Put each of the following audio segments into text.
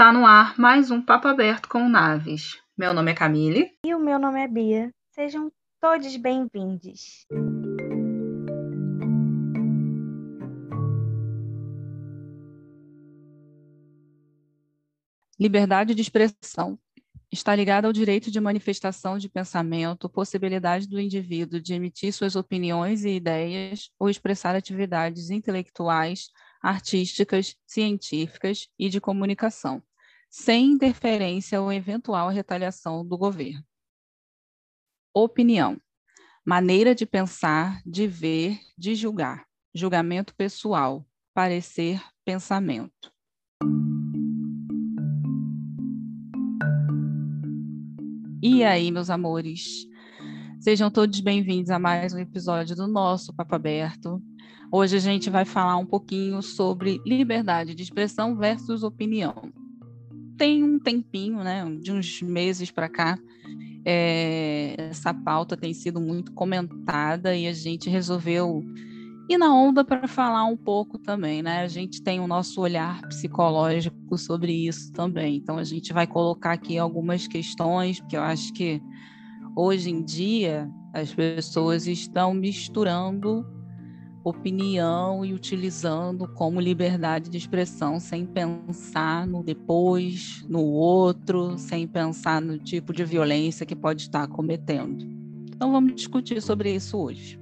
Está no ar mais um Papo Aberto com Naves. Meu nome é Camille. E o meu nome é Bia. Sejam todos bem-vindos. Liberdade de expressão está ligada ao direito de manifestação de pensamento, possibilidade do indivíduo de emitir suas opiniões e ideias ou expressar atividades intelectuais, artísticas, científicas e de comunicação, sem interferência ou eventual retaliação do governo. Opinião: maneira de pensar, de ver, de julgar, julgamento pessoal, parecer, pensamento. E aí, meus amores? Sejam todos bem-vindos a mais um episódio do nosso Papo Aberto. Hoje a gente vai falar um pouquinho sobre liberdade de expressão versus opinião. Tem um tempinho, né, de uns meses para cá, é, essa pauta tem sido muito comentada e a gente resolveu e na onda para falar um pouco também, né? A gente tem o nosso olhar psicológico sobre isso também. Então a gente vai colocar aqui algumas questões, porque eu acho que hoje em dia as pessoas estão misturando opinião e utilizando como liberdade de expressão sem pensar no depois, no outro, sem pensar no tipo de violência que pode estar cometendo. Então vamos discutir sobre isso hoje.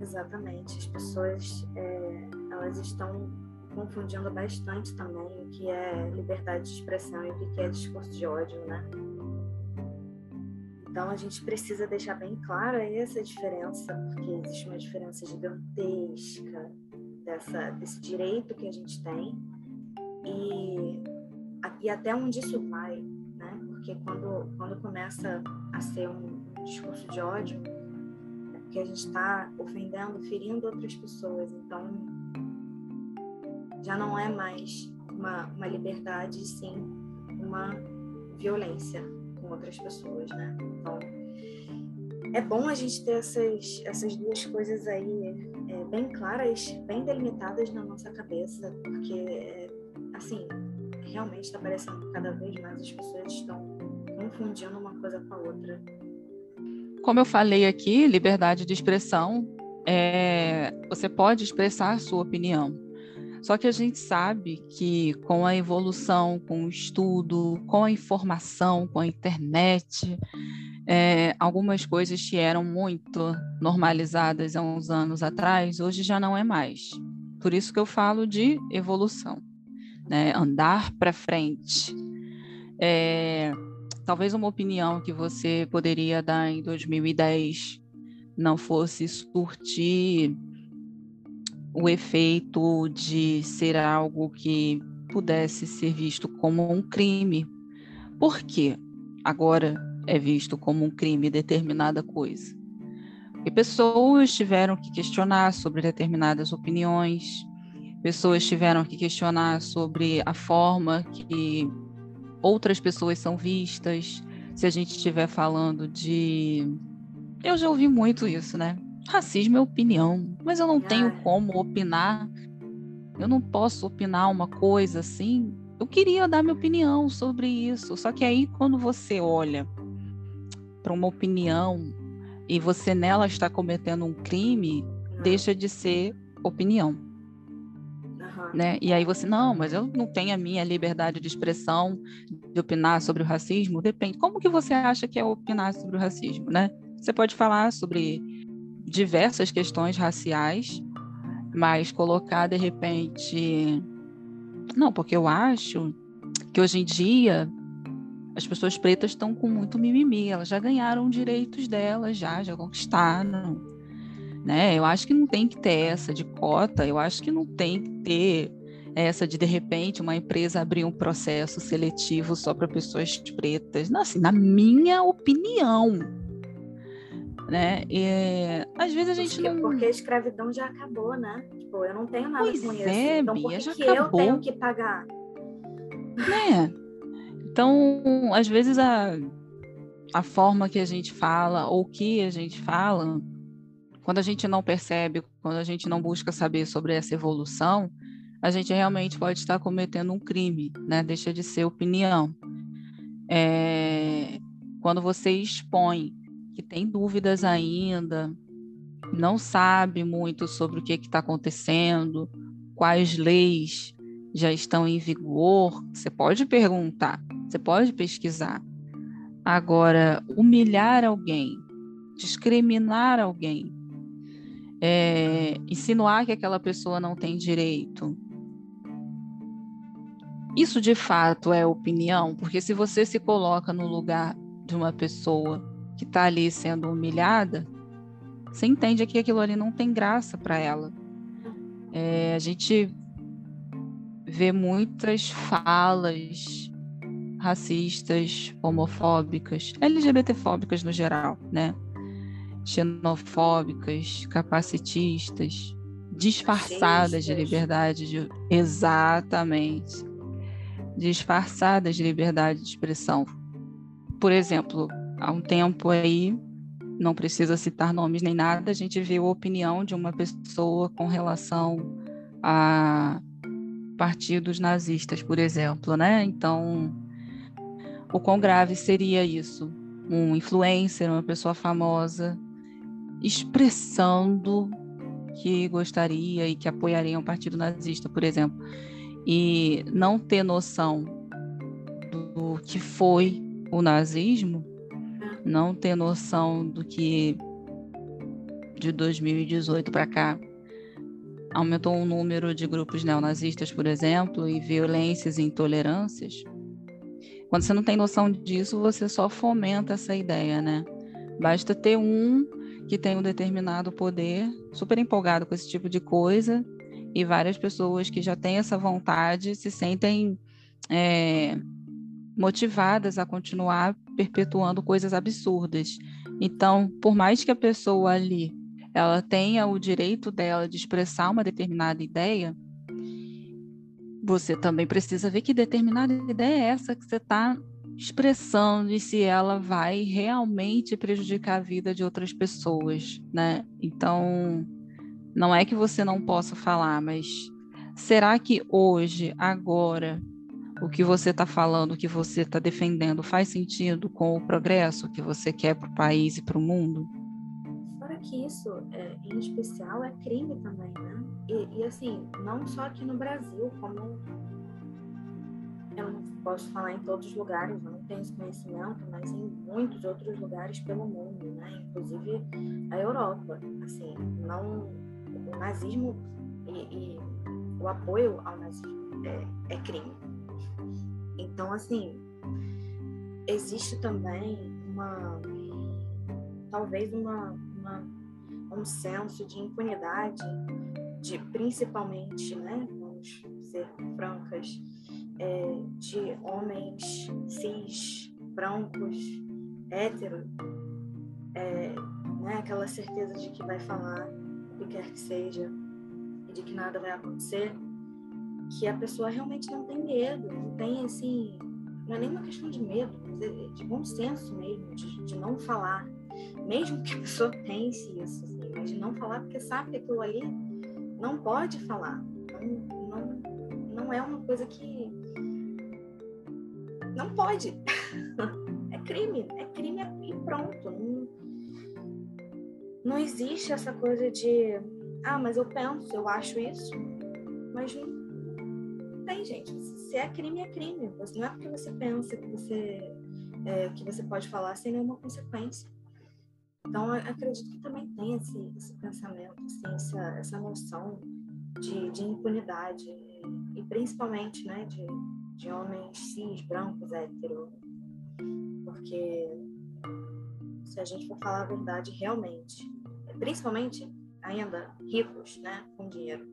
Exatamente. As pessoas é, elas estão confundindo bastante também o que é liberdade de expressão e o que é discurso de ódio, né? Então a gente precisa deixar bem clara essa diferença, porque existe uma diferença gigantesca dessa, desse direito que a gente tem e, e até onde isso vai, né? Porque quando, quando começa a ser um discurso de ódio, porque a gente está ofendendo, ferindo outras pessoas. Então, já não é mais uma, uma liberdade, sim uma violência outras pessoas, né? Então, é bom a gente ter essas, essas duas coisas aí é, bem claras, bem delimitadas na nossa cabeça, porque, assim, realmente está parecendo que cada vez mais as pessoas estão confundindo uma coisa com a outra. Como eu falei aqui, liberdade de expressão, é, você pode expressar sua opinião. Só que a gente sabe que com a evolução, com o estudo, com a informação, com a internet, é, algumas coisas que eram muito normalizadas há uns anos atrás, hoje já não é mais. Por isso que eu falo de evolução, né? andar para frente. É, talvez uma opinião que você poderia dar em 2010 não fosse surtir o efeito de ser algo que pudesse ser visto como um crime. Por quê? Agora é visto como um crime determinada coisa. E pessoas tiveram que questionar sobre determinadas opiniões, pessoas tiveram que questionar sobre a forma que outras pessoas são vistas, se a gente estiver falando de. Eu já ouvi muito isso, né? Racismo é opinião, mas eu não tenho como opinar. Eu não posso opinar uma coisa assim. Eu queria dar minha opinião sobre isso. Só que aí, quando você olha para uma opinião e você nela está cometendo um crime, deixa de ser opinião né? E aí você, não, mas eu não tenho a minha liberdade de expressão, de opinar sobre o racismo. Depende. Como que você acha que é opinar sobre o racismo, né? Você pode falar sobre diversas questões raciais, mas colocar de repente, não, porque eu acho que hoje em dia as pessoas pretas estão com muito mimimi, elas já ganharam direitos delas, já, já conquistaram né? Eu acho que não tem que ter essa de cota, eu acho que não tem que ter essa de de repente uma empresa abrir um processo seletivo só para pessoas pretas. Não, assim, na minha opinião, né? E, às vezes a gente porque, não porque a escravidão já acabou, né? Tipo, eu não tenho nada pois com é, isso. Então por que, que eu tenho que pagar? Né? Então, às vezes a a forma que a gente fala ou que a gente fala quando a gente não percebe, quando a gente não busca saber sobre essa evolução, a gente realmente pode estar cometendo um crime, né? Deixa de ser opinião. É, quando você expõe que tem dúvidas ainda, não sabe muito sobre o que está acontecendo, quais leis já estão em vigor, você pode perguntar, você pode pesquisar. Agora, humilhar alguém, discriminar alguém, é, insinuar que aquela pessoa não tem direito. Isso de fato é opinião, porque se você se coloca no lugar de uma pessoa que está ali sendo humilhada, você entende que aquilo ali não tem graça para ela. É, a gente vê muitas falas racistas, homofóbicas, LGBTfóbicas no geral, né? Xenofóbicas, capacitistas, disfarçadas de liberdade de exatamente disfarçadas de liberdade de expressão. Por exemplo, há um tempo aí não precisa citar nomes nem nada, a gente viu a opinião de uma pessoa com relação a partidos nazistas, por exemplo, né? Então, o quão grave seria isso? Um influencer, uma pessoa famosa, expressando que gostaria e que apoiaria um partido nazista, por exemplo, e não ter noção do que foi o nazismo, não ter noção do que de 2018 para cá aumentou o número de grupos neonazistas, por exemplo, e violências e intolerâncias. Quando você não tem noção disso, você só fomenta essa ideia, né? Basta ter um que tem um determinado poder, super empolgado com esse tipo de coisa, e várias pessoas que já têm essa vontade se sentem é, motivadas a continuar perpetuando coisas absurdas. Então, por mais que a pessoa ali ela tenha o direito dela de expressar uma determinada ideia, você também precisa ver que determinada ideia é essa que você está expressando e se ela vai realmente prejudicar a vida de outras pessoas, né? Então, não é que você não possa falar, mas será que hoje, agora, o que você está falando, o que você está defendendo, faz sentido com o progresso que você quer para o país e para o mundo? Fora que isso, é, em especial, é crime também, né? E, e, assim, não só aqui no Brasil, como eu não posso falar em todos os lugares, eu não tenho esse conhecimento, mas em muitos outros lugares pelo mundo, né? Inclusive a Europa, assim, não o nazismo e, e o apoio ao nazismo é, é crime então, assim, existe também uma, talvez uma, uma um senso de impunidade, de principalmente, né, vamos ser francas, é, de homens cis, brancos, héteros, é, né, aquela certeza de que vai falar o que quer que seja e de que nada vai acontecer que a pessoa realmente não tem medo, não tem assim, não é nem uma questão de medo, mas é de bom senso mesmo, de, de não falar. Mesmo que a pessoa pense isso, assim, mas de não falar porque sabe que aquilo ali não pode falar. Não, não, não é uma coisa que. Não pode. é crime, é crime e pronto. Não, não existe essa coisa de. Ah, mas eu penso, eu acho isso, mas não tem, gente. Se é crime, é crime. Não é porque você pensa que você, é, que você pode falar sem nenhuma consequência. Então, acredito que também tem esse, esse pensamento, assim, essa, essa noção de, de impunidade, e principalmente né, de, de homens cis, brancos, héteros. Porque se a gente for falar a verdade realmente, principalmente ainda ricos, né, com dinheiro.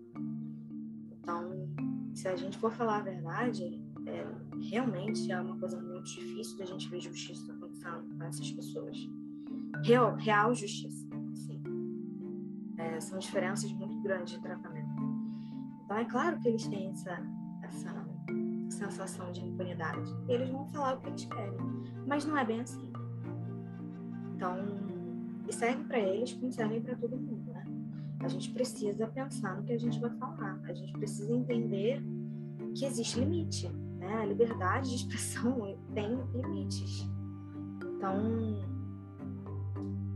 Então, se a gente for falar a verdade, é, realmente é uma coisa muito difícil da gente ver justiça acontecendo com essas pessoas. Real, real justiça, sim. É, são diferenças muito grandes de tratamento. Então é claro que eles têm essa, essa sensação de impunidade. Eles vão falar o que eles querem. Mas não é bem assim. Então, e serve para eles como serve para todo mundo, né? a gente precisa pensar no que a gente vai falar. A gente precisa entender que existe limite, né? A liberdade de expressão tem limites. Então,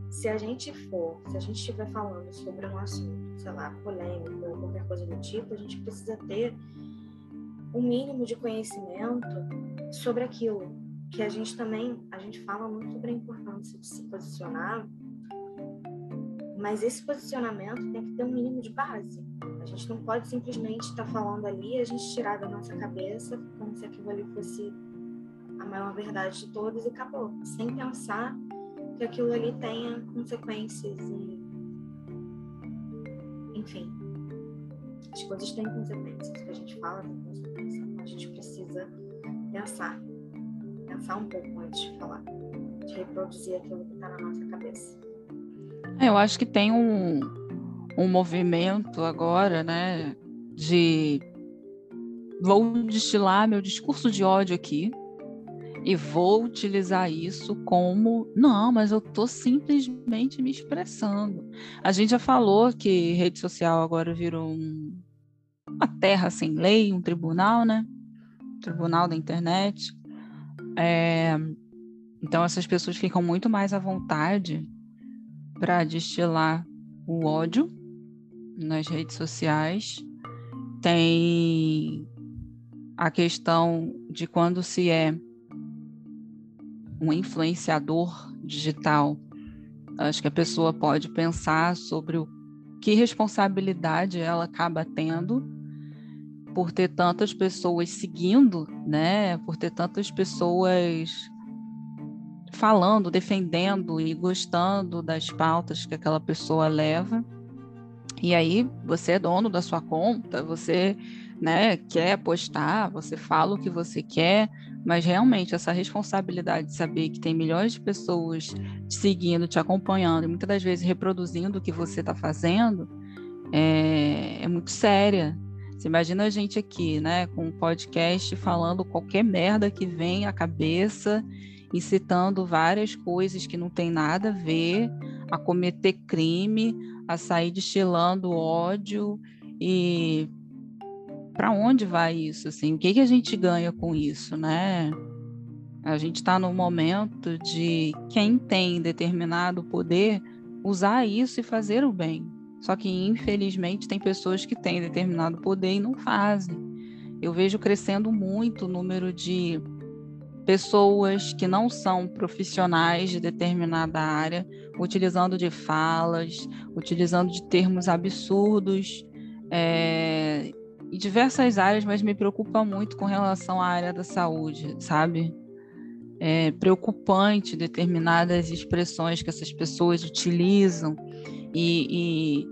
se a gente for, se a gente estiver falando sobre um assunto, sei lá, polêmico ou qualquer coisa do tipo, a gente precisa ter um mínimo de conhecimento sobre aquilo. Que a gente também, a gente fala muito sobre a importância de se posicionar, mas esse posicionamento tem que ter um mínimo de base. A gente não pode simplesmente estar falando ali a gente tirar da nossa cabeça como se aquilo ali fosse a maior verdade de todas e acabou, sem pensar que aquilo ali tenha consequências e enfim as coisas têm consequências o que a gente fala tem consequências então a gente precisa pensar pensar um pouco antes de falar de reproduzir aquilo que está na nossa cabeça. É, eu acho que tem um, um movimento agora né de vou destilar meu discurso de ódio aqui e vou utilizar isso como não, mas eu estou simplesmente me expressando. A gente já falou que rede social agora virou um, uma terra sem lei, um tribunal, né? Tribunal da internet. É, então essas pessoas ficam muito mais à vontade para destilar o ódio nas redes sociais. Tem a questão de quando se é um influenciador digital. Acho que a pessoa pode pensar sobre o que responsabilidade ela acaba tendo por ter tantas pessoas seguindo, né? Por ter tantas pessoas falando, defendendo e gostando das pautas que aquela pessoa leva. E aí você é dono da sua conta, você né, quer postar, você fala o que você quer, mas realmente essa responsabilidade de saber que tem milhões de pessoas te seguindo, te acompanhando e muitas das vezes reproduzindo o que você está fazendo é, é, muito séria. Você imagina a gente aqui, né, com um podcast falando qualquer merda que vem à cabeça, incitando várias coisas que não tem nada a ver, a cometer crime, a sair destilando ódio e para onde vai isso? Assim, o que, que a gente ganha com isso, né? A gente está no momento de quem tem determinado poder usar isso e fazer o bem. Só que, infelizmente, tem pessoas que têm determinado poder e não fazem. Eu vejo crescendo muito o número de pessoas que não são profissionais de determinada área, utilizando de falas, utilizando de termos absurdos, é, em diversas áreas, mas me preocupa muito com relação à área da saúde, sabe? É preocupante determinadas expressões que essas pessoas utilizam e,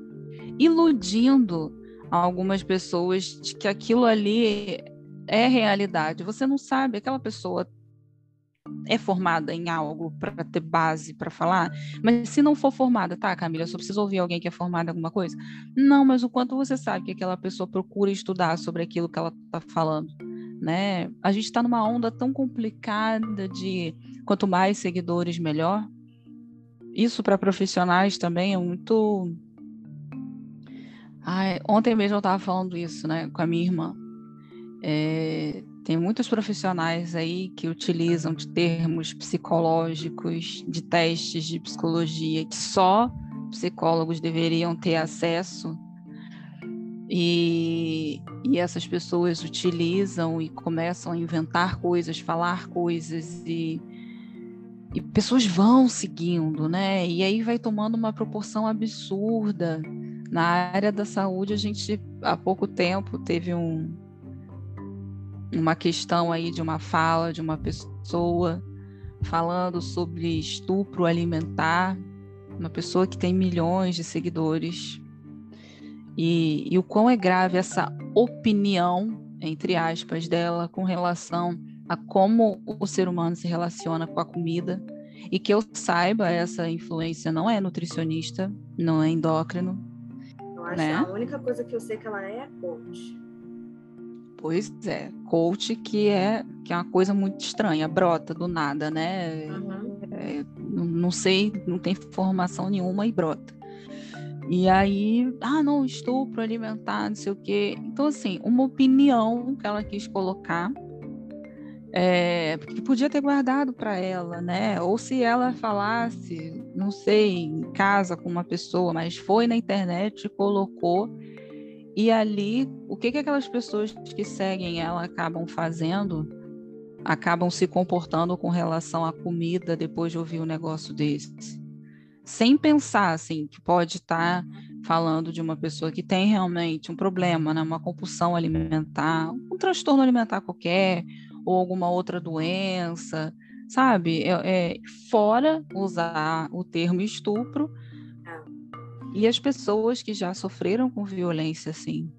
e iludindo algumas pessoas de que aquilo ali é realidade. Você não sabe, aquela pessoa é formada em algo para ter base para falar, mas se não for formada, tá, Camila, eu só preciso ouvir alguém que é formada em alguma coisa? Não, mas o quanto você sabe que aquela pessoa procura estudar sobre aquilo que ela está falando, né? A gente está numa onda tão complicada de quanto mais seguidores, melhor. Isso para profissionais também é muito. Ai, ontem mesmo eu estava falando isso, né, com a minha irmã. É, tem muitos profissionais aí que utilizam de termos psicológicos, de testes de psicologia que só psicólogos deveriam ter acesso. E, e essas pessoas utilizam e começam a inventar coisas, falar coisas e, e pessoas vão seguindo, né? E aí vai tomando uma proporção absurda. Na área da saúde, a gente há pouco tempo teve um, uma questão aí de uma fala de uma pessoa falando sobre estupro alimentar, uma pessoa que tem milhões de seguidores. E, e o quão é grave essa opinião, entre aspas, dela com relação a como o ser humano se relaciona com a comida. E que eu saiba, essa influência não é nutricionista, não é endócrino. Eu acho né? a única coisa que eu sei que ela é é coach. Pois é, coach que é que é uma coisa muito estranha, brota do nada, né? Uhum. É, não, sei, não tem formação nenhuma e brota. E aí, ah, não, estupro alimentar, não sei o quê. Então, assim, uma opinião que ela quis colocar, é, que podia ter guardado para ela, né? Ou se ela falasse, não sei, em casa com uma pessoa, mas foi na internet e colocou. E ali, o que, que aquelas pessoas que seguem ela acabam fazendo? Acabam se comportando com relação à comida depois de ouvir um negócio desse sem pensar assim que pode estar falando de uma pessoa que tem realmente um problema, né, uma compulsão alimentar, um transtorno alimentar qualquer ou alguma outra doença, sabe? É, é fora usar o termo estupro e as pessoas que já sofreram com violência, assim.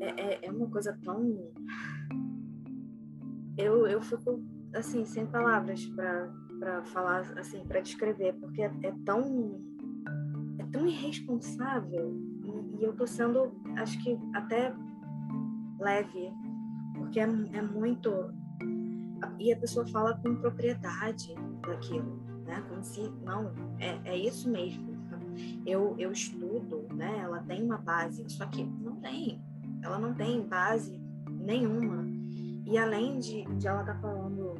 É, é, é uma coisa tão eu, eu fico assim sem palavras para falar assim, para descrever, porque é, é, tão é tão irresponsável e, e, eu tô sendo, acho que até leve, porque é, é muito e a pessoa fala com propriedade daquilo, né? Como se não é, é isso mesmo. Eu eu estudo, né? Ela tem uma base, só que não tem, ela não tem base nenhuma. E além de, de ela estar tá falando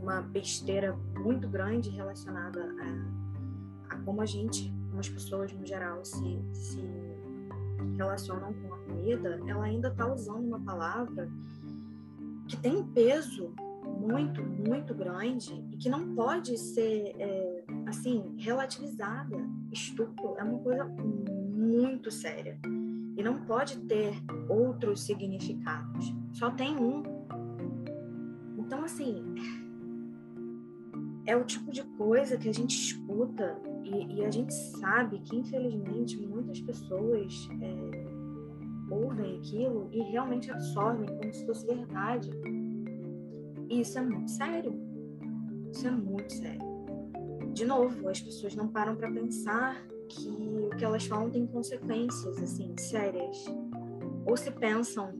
uma besteira muito grande relacionada a, a como a gente, como as pessoas no geral se, se relacionam com a comida, ela ainda está usando uma palavra que tem um peso muito, muito grande e que não pode ser, é, assim, relativizada. Estupro é uma coisa muito séria e não pode ter outros significados. Só tem um. Então, assim, é o tipo de coisa que a gente escuta e, e a gente sabe que, infelizmente, muitas pessoas é, ouvem aquilo e realmente absorvem como se fosse verdade. E isso é muito sério. Isso é muito sério. De novo, as pessoas não param para pensar que o que elas falam tem consequências assim sérias. Ou se pensam,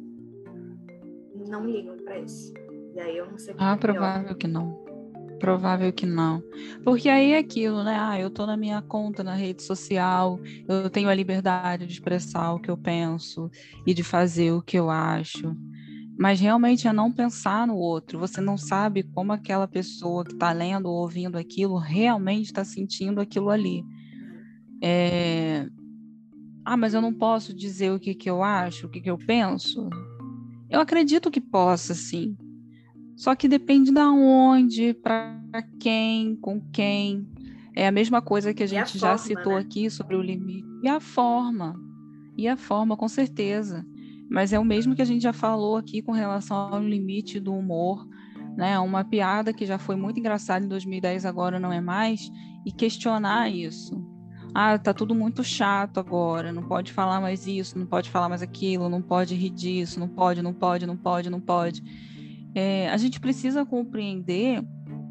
não ligam para isso. E aí eu não sei. Ah, é provável que não. Provável que não. Porque aí é aquilo, né? Ah, eu tô na minha conta na rede social, eu tenho a liberdade de expressar o que eu penso e de fazer o que eu acho. Mas realmente é não pensar no outro. Você não sabe como aquela pessoa que está lendo ou ouvindo aquilo realmente está sentindo aquilo ali. É... Ah, mas eu não posso dizer o que, que eu acho, o que, que eu penso. Eu acredito que possa, sim. Só que depende da onde, para quem, com quem. É a mesma coisa que a gente a já forma, citou né? aqui sobre o limite. E a forma. E a forma, com certeza. Mas é o mesmo que a gente já falou aqui com relação ao limite do humor. Né? Uma piada que já foi muito engraçada em 2010, agora não é mais. E questionar isso. Ah, tá tudo muito chato agora, não pode falar mais isso, não pode falar mais aquilo, não pode rir disso, não pode, não pode, não pode, não pode é, a gente precisa compreender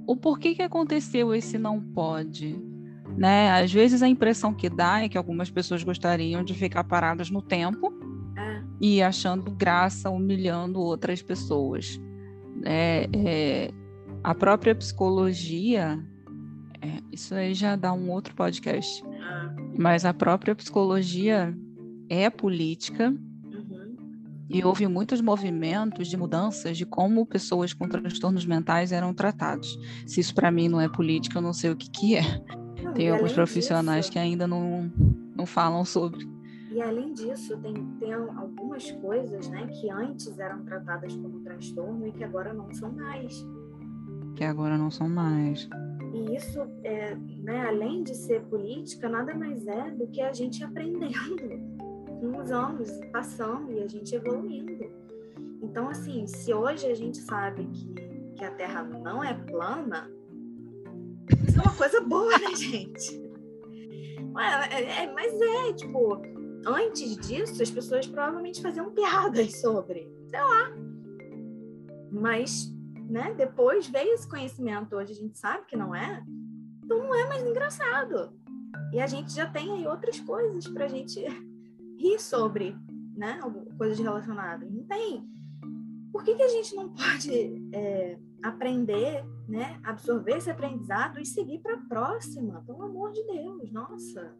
o porquê que aconteceu esse não pode. Né? Às vezes a impressão que dá é que algumas pessoas gostariam de ficar paradas no tempo e achando graça, humilhando outras pessoas. É, é, a própria psicologia, é, isso aí já dá um outro podcast, ah. mas a própria psicologia é política e houve muitos movimentos de mudanças de como pessoas com transtornos mentais eram tratados. Se isso para mim não é política, eu não sei o que, que é. Tem alguns profissionais disso, que ainda não, não falam sobre. E além disso, tem, tem algumas coisas né, que antes eram tratadas como transtorno e que agora não são mais. Que agora não são mais. E isso, é, né, além de ser política, nada mais é do que a gente aprendendo com os anos passando e a gente evoluindo. Então, assim, se hoje a gente sabe que, que a Terra não é plana, isso é uma coisa boa, né, gente? É, é, mas é, tipo, antes disso, as pessoas provavelmente faziam piadas sobre, sei lá. Mas, né, depois veio esse conhecimento, hoje a gente sabe que não é, então não é mais engraçado. E a gente já tem aí outras coisas pra gente rir sobre, né? Coisas relacionadas. Não tem. Por que, que a gente não pode é, aprender, né? Absorver esse aprendizado e seguir para a próxima? Pelo amor de Deus, nossa.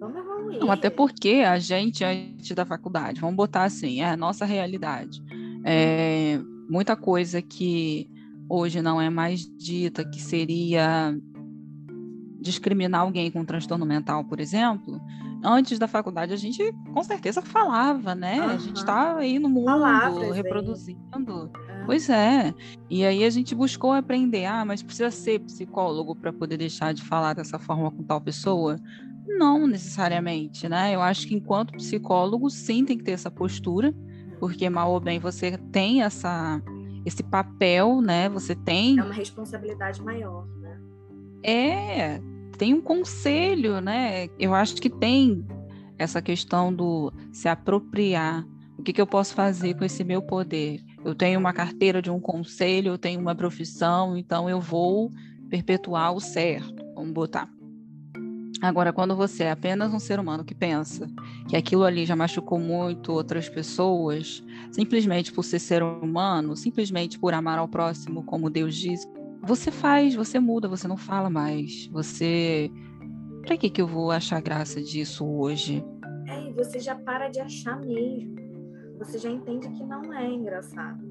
Vamos evoluir. Não, até porque a gente, antes da faculdade, vamos botar assim, é a nossa realidade. É, muita coisa que hoje não é mais dita, que seria discriminar alguém com transtorno mental, por exemplo, antes da faculdade a gente com certeza falava, né? Uhum. A gente está aí no mundo Palavras reproduzindo. É. Pois é. E aí a gente buscou aprender, ah, mas precisa ser psicólogo para poder deixar de falar dessa forma com tal pessoa? Não necessariamente, né? Eu acho que enquanto psicólogo, sim, tem que ter essa postura, porque mal ou bem você tem essa esse papel, né? Você tem é uma responsabilidade maior, né? É, tem um conselho, né? Eu acho que tem essa questão do se apropriar. O que, que eu posso fazer com esse meu poder? Eu tenho uma carteira de um conselho, eu tenho uma profissão, então eu vou perpetuar o certo. Vamos botar. Agora, quando você é apenas um ser humano que pensa que aquilo ali já machucou muito outras pessoas, simplesmente por ser ser humano, simplesmente por amar ao próximo, como Deus diz, você faz, você muda, você não fala mais. Você. Pra que, que eu vou achar graça disso hoje? É, e você já para de achar mesmo. Você já entende que não é engraçado.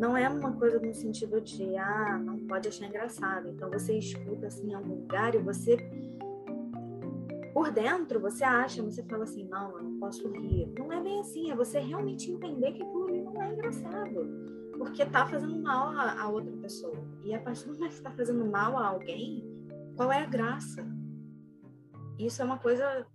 Não é uma coisa no sentido de, ah, não pode achar engraçado. Então você escuta assim em algum lugar e você. Por dentro, você acha, você fala assim, não, eu não posso rir. Não é bem assim, é você realmente entender que aquilo ali não é engraçado porque tá fazendo mal a, a outra pessoa. E a partir do momento que está fazendo mal a alguém, qual é a graça? Isso é uma coisa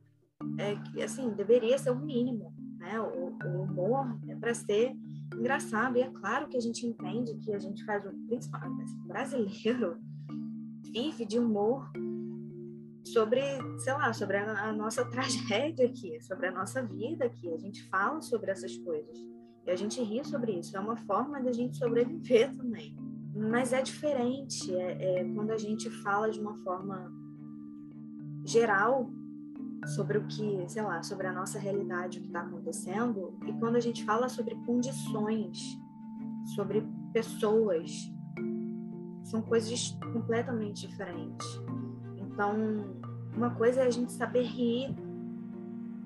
é, que, assim, deveria ser o mínimo, né? O, o humor é para ser engraçado. E é claro que a gente entende que a gente faz, principalmente brasileiro, vive de humor sobre, sei lá, sobre a, a nossa tragédia aqui, sobre a nossa vida aqui. A gente fala sobre essas coisas. E a gente ri sobre isso. É uma forma de a gente sobreviver também. Mas é diferente é, é quando a gente fala de uma forma geral sobre o que, sei lá, sobre a nossa realidade, o que está acontecendo, e quando a gente fala sobre condições, sobre pessoas, são coisas completamente diferentes. Então, uma coisa é a gente saber rir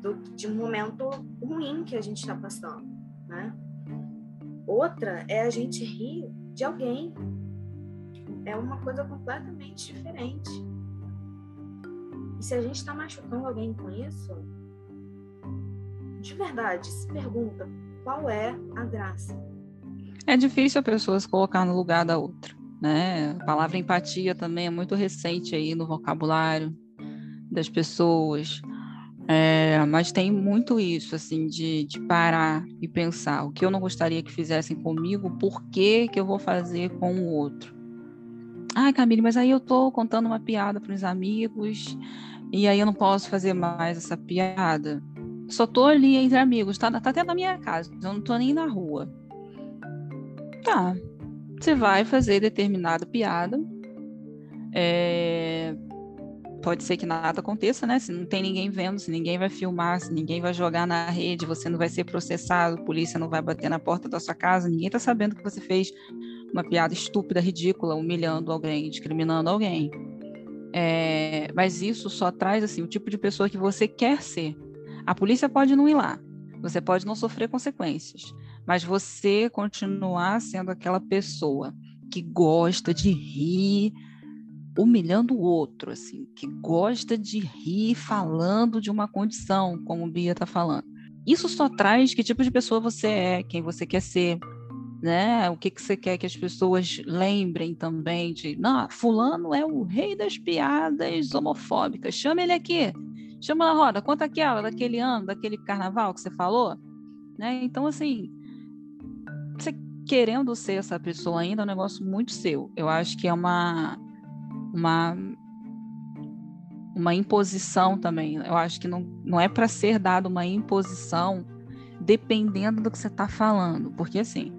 do, de um momento ruim que a gente está passando né? Outra é a gente rir de alguém. É uma coisa completamente diferente. E se a gente está machucando alguém com isso, de verdade, se pergunta qual é a graça. É difícil a pessoa se colocar no lugar da outra, né? A palavra empatia também é muito recente aí no vocabulário das pessoas. É, mas tem muito isso, assim, de, de, parar e pensar o que eu não gostaria que fizessem comigo, por que, que eu vou fazer com o outro. Ai, Camille, mas aí eu tô contando uma piada para os amigos e aí eu não posso fazer mais essa piada. Só tô ali entre amigos, tá, tá até na minha casa, eu não tô nem na rua. Tá, você vai fazer determinada piada. É, pode ser que nada aconteça, né? Se não tem ninguém vendo, se ninguém vai filmar, se ninguém vai jogar na rede, você não vai ser processado, a polícia não vai bater na porta da sua casa, ninguém está sabendo que você fez uma piada estúpida, ridícula, humilhando alguém, discriminando alguém. É, mas isso só traz assim o tipo de pessoa que você quer ser. A polícia pode não ir lá, você pode não sofrer consequências, mas você continuar sendo aquela pessoa que gosta de rir, humilhando o outro, assim, que gosta de rir falando de uma condição, como o Bia está falando. Isso só traz que tipo de pessoa você é, quem você quer ser, né? O que, que você quer que as pessoas lembrem também de, não, fulano é o rei das piadas homofóbicas, chama ele aqui, chama na roda, conta aquela daquele ano, daquele carnaval que você falou, né? Então, assim, você querendo ser essa pessoa ainda é um negócio muito seu. Eu acho que é uma uma uma imposição também. Eu acho que não, não é para ser dado uma imposição dependendo do que você está falando, porque assim,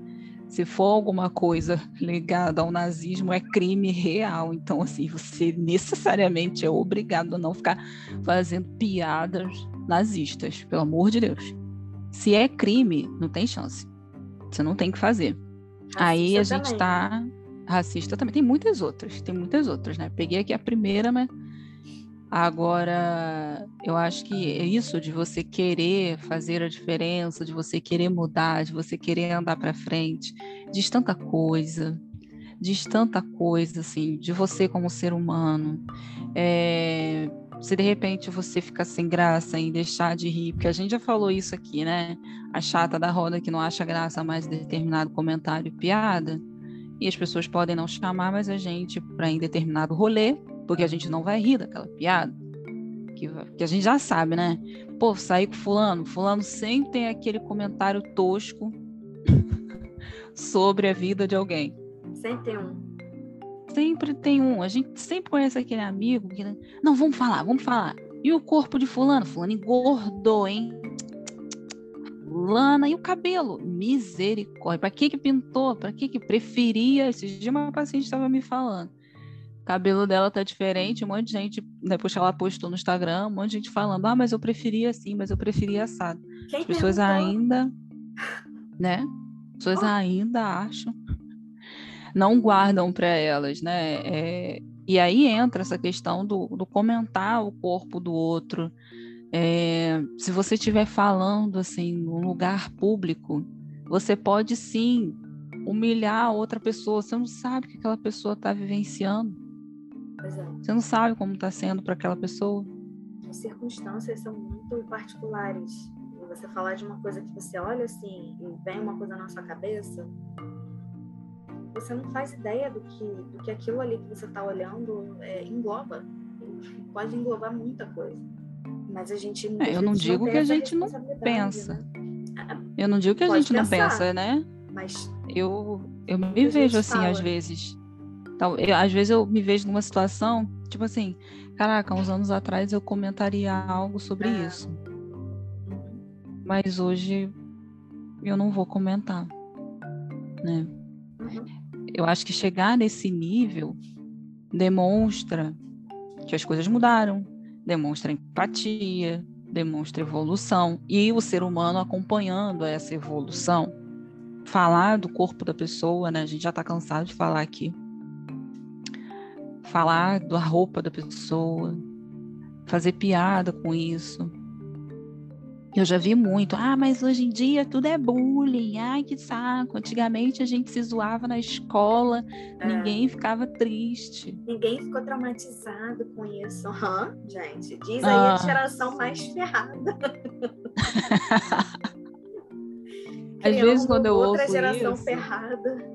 se for alguma coisa ligada ao nazismo, é crime real. Então, assim, você necessariamente é obrigado a não ficar fazendo piadas nazistas, pelo amor de Deus. Se é crime, não tem chance. Você não tem que fazer. Aí a gente está racista também. Tem muitas outras, tem muitas outras, né? Peguei aqui a primeira, mas Agora, eu acho que é isso de você querer fazer a diferença, de você querer mudar, de você querer andar para frente, diz tanta coisa, diz tanta coisa, assim, de você como ser humano. É, se de repente você ficar sem graça em deixar de rir, porque a gente já falou isso aqui, né? A chata da roda que não acha graça mais determinado comentário piada, e as pessoas podem não chamar mais a gente para em determinado rolê, porque a gente não vai rir daquela piada. Que, que a gente já sabe, né? Pô, sair com fulano, fulano sempre tem aquele comentário tosco sobre a vida de alguém. Sempre tem um. Sempre tem um. A gente sempre conhece aquele amigo que. Não, vamos falar, vamos falar. E o corpo de fulano? Fulano engordou, hein? Fulana e o cabelo. Misericórdia. Pra que que pintou? Pra que que preferia? Esses dias uma paciente estava me falando cabelo dela tá diferente, um monte de gente, depois ela postou no Instagram, um monte de gente falando, ah, mas eu preferia assim, mas eu preferia assado. Quem As pessoas perguntou? ainda, né? As pessoas ainda acham, não guardam para elas, né? É, e aí entra essa questão do, do comentar o corpo do outro. É, se você estiver falando assim, num lugar público, você pode sim humilhar outra pessoa. Você não sabe o que aquela pessoa está vivenciando. Pois é. Você não sabe como está sendo para aquela pessoa. As circunstâncias são muito particulares. E você falar de uma coisa que você olha assim e vem uma coisa na sua cabeça, você não faz ideia do que, do que aquilo ali que você está olhando é, engloba. Pode englobar muita coisa. Mas a gente. É, eu não digo que a gente não pensa. né? Eu não digo que a gente não pensa, né? Mas Eu, eu me vejo assim fala. às vezes. Então, eu- às vezes eu me vejo numa situação, tipo assim, caraca, uns anos atrás eu comentaria algo sobre É. isso. Mas hoje eu não vou comentar, né? uhum, Eu acho que chegar nesse nível demonstra que as coisas mudaram, demonstra empatia, demonstra evolução e o ser humano acompanhando essa evolução. Falar do corpo da pessoa, né? A gente já está cansado de falar aqui. Falar da roupa da pessoa, fazer piada com isso. Eu já vi muito, ah, mas hoje em dia tudo é bullying, ai que saco. Antigamente a gente se zoava na escola, é, ninguém ficava triste. ninguém ficou traumatizado com isso. Aham, gente. Diz aí a Ah. geração mais ferrada. Às vezes quando eu outra ouço geração isso, ferrada.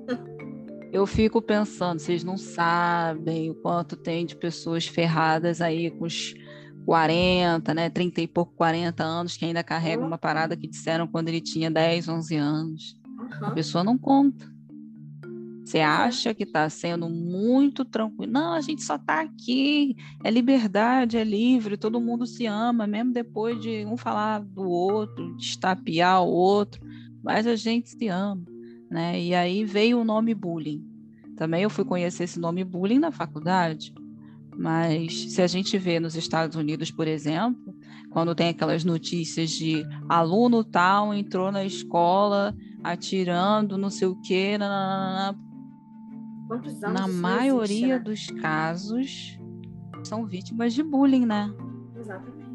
eu fico pensando, vocês não sabem o quanto tem de pessoas ferradas aí com os 40, né, 30 e pouco, 40 anos, que ainda carregam uma parada que disseram quando ele tinha 10, 11 anos. A Aham. pessoa não conta. Você acha que está sendo muito tranquilo. Não, a gente só está aqui. É liberdade, é livre, todo mundo se ama, mesmo depois de um falar do outro, de estapear o outro, mas a gente se ama. Né? E aí veio o nome bullying. Também eu fui conhecer esse nome bullying na faculdade. Mas se a gente vê nos Estados Unidos, por exemplo, quando tem aquelas notícias de aluno tal entrou na escola atirando, não sei o quê, nananana, Quantos anos na maioria existe, né? dos casos são vítimas de bullying, né? Exatamente.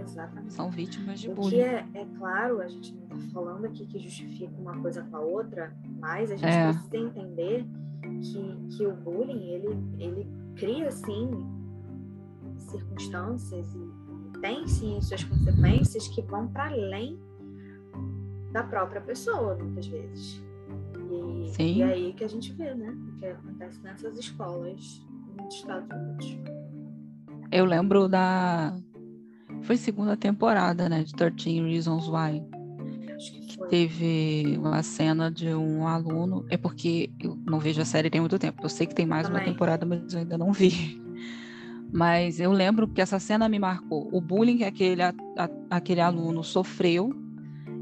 Exatamente. São vítimas de O que bullying. é, é claro, a gente não está falando aqui que justifica uma coisa com a outra, mas a gente É. precisa entender que, que o bullying, ele, ele cria, sim, circunstâncias e tem, sim, suas consequências que vão para além da própria pessoa, muitas vezes. E, Sim. e é aí que a gente vê, né? O que acontece nessas escolas nos Estados Unidos. Eu lembro da. Foi segunda temporada, né? De 13 Reasons Why. Teve uma cena de um aluno. É porque eu não vejo a série tem muito tempo. Eu sei que tem mais uma Também. temporada, mas eu ainda não vi. Mas eu lembro que essa cena me marcou. O bullying que aquele, a- a- aquele aluno sofreu.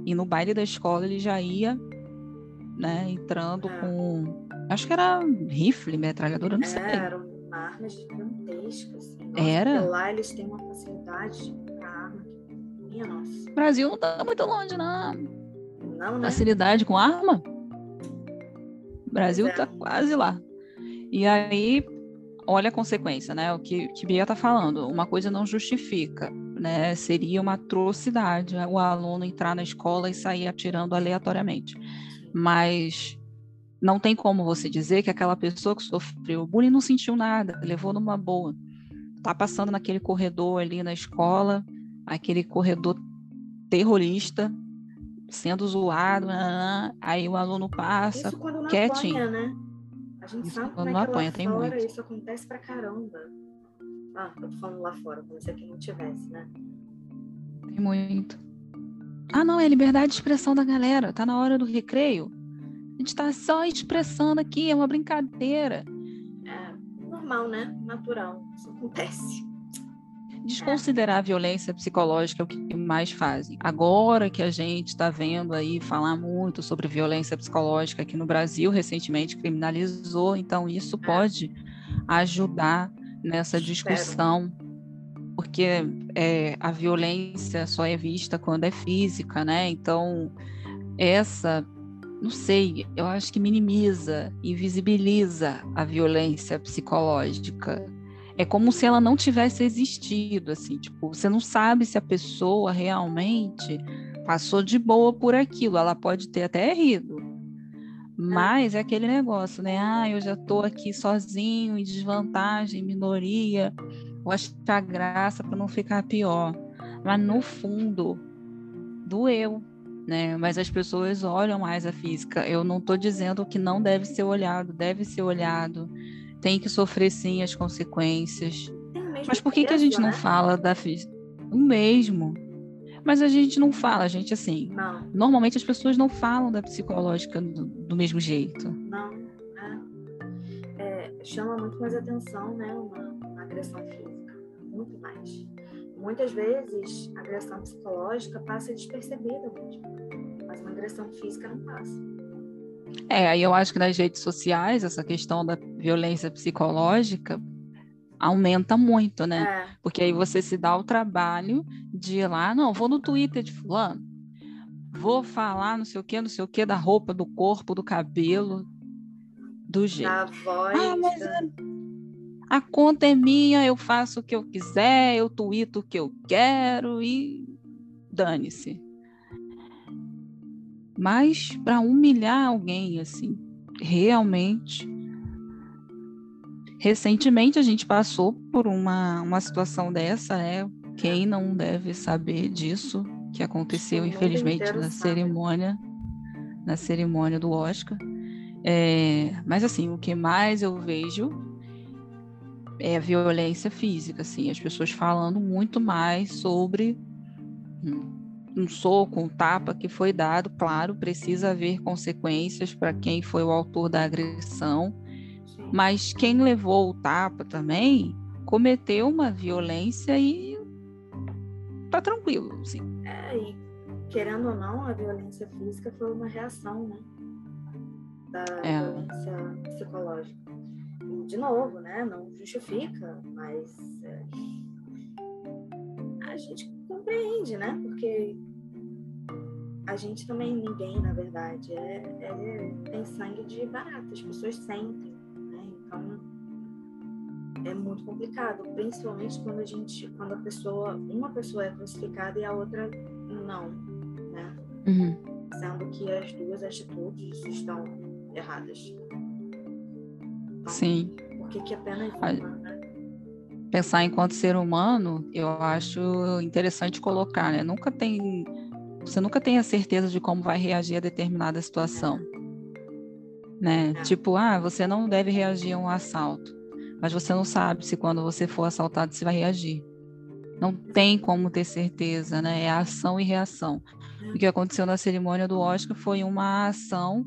E no baile da escola ele já ia, né? Entrando É. com. Acho que era rifle, metralhadora, não sei. É, era uma arma gigantesca, assim. Nossa, Era? lá eles têm uma facilidade arma que minha nossa. O Brasil não tá muito longe, não. Não, né? Facilidade com arma? O Brasil Pois é. tá quase lá. E aí, olha a consequência, né? O que, que Bia está falando, uma coisa não justifica, né? Seria uma atrocidade o aluno entrar na escola e sair atirando aleatoriamente. Mas não tem como você dizer que aquela pessoa que sofreu bullying não sentiu nada, levou numa boa. Tá passando naquele corredor ali na escola, aquele corredor terrorista, sendo zoado, aí o aluno passa isso quando não quietinho. Apanha, né? A gente Isso sabe quando como não é apanha, tem fora muito. isso acontece pra caramba. Ah, eu tô falando lá fora, como se aqui não tivesse, né? Tem muito. Ah, não, é liberdade de expressão da galera. Tá na hora do recreio. A gente tá só expressando aqui, é uma brincadeira. É normal, né? Natural. Isso acontece. Desconsiderar a violência psicológica é o que mais fazem. Agora que a gente está vendo aí falar muito sobre violência psicológica aqui no Brasil, recentemente criminalizou, então isso pode ajudar nessa discussão, porque é, a violência só é vista quando é física, né? Então, essa, não sei, eu acho que minimiza, invisibiliza a violência psicológica é como se ela não tivesse existido, assim, tipo, você não sabe se a pessoa realmente passou de boa por aquilo, ela pode ter até rido. Mas é aquele negócio, né? Ah, eu já tô aqui sozinho, em desvantagem, minoria, vou achar graça para não ficar pior. Mas no fundo, doeu, né? Mas as pessoas olham mais a física. Eu não tô dizendo que não deve ser olhado, deve ser olhado tem que sofrer sim as consequências. Mas por que, que a gente não né? fala da física? O mesmo. Mas a gente não fala, a gente assim. Não, Normalmente as pessoas não falam da psicológica do, do mesmo jeito. não. É. É, chama muito mais atenção, né? Uma, uma agressão física. Muito mais. Muitas vezes a agressão psicológica passa despercebida mesmo. Mas uma agressão física não passa. É, aí eu acho que nas redes sociais essa questão da violência psicológica aumenta muito, né? É, Porque aí você se dá o trabalho de ir lá, não, vou no Twitter de fulano, vou falar não sei o que, não sei o que, da roupa, do corpo, do cabelo, do jeito. da voz. Ah, mas da- é- a conta é minha, eu faço o que eu quiser, eu tuito o que eu quero e dane-se. Mas para humilhar alguém assim, realmente. Recentemente a gente passou por uma, uma situação dessa, né? Quem não deve saber disso que aconteceu, O mundo infelizmente, na cerimônia, na cerimônia do Oscar. É, mas assim, o que mais eu vejo é a violência física, assim, as pessoas falando muito mais sobre hum, um soco, um tapa que foi dado, claro, precisa haver consequências para quem foi o autor da agressão, Sim. mas quem levou o tapa também cometeu uma violência e tá tranquilo, assim. É, e querendo ou não, a violência física foi uma reação, né? Da É. violência psicológica. E, de novo, né? Não justifica, mas é, a gente compreende, né? Porque a gente também, ninguém, na verdade, é, é- tem sangue de barata, as pessoas sentem, né? Então é muito complicado, principalmente quando a gente, quando a pessoa, uma pessoa é crucificada e a outra não, né? Uhum. Sendo que as duas atitudes estão erradas. Então, Sim. Por que, que apenas A- uma, né? Pensar enquanto ser humano, eu acho interessante colocar, né? Nunca tem. Você nunca tem a certeza de como vai reagir a determinada situação. Né? É. Tipo, ah, você não deve reagir a um assalto. Mas você não sabe se quando você for assaltado você vai reagir. Não tem como ter certeza, né? É ação e reação. O que aconteceu na cerimônia do Oscar foi uma ação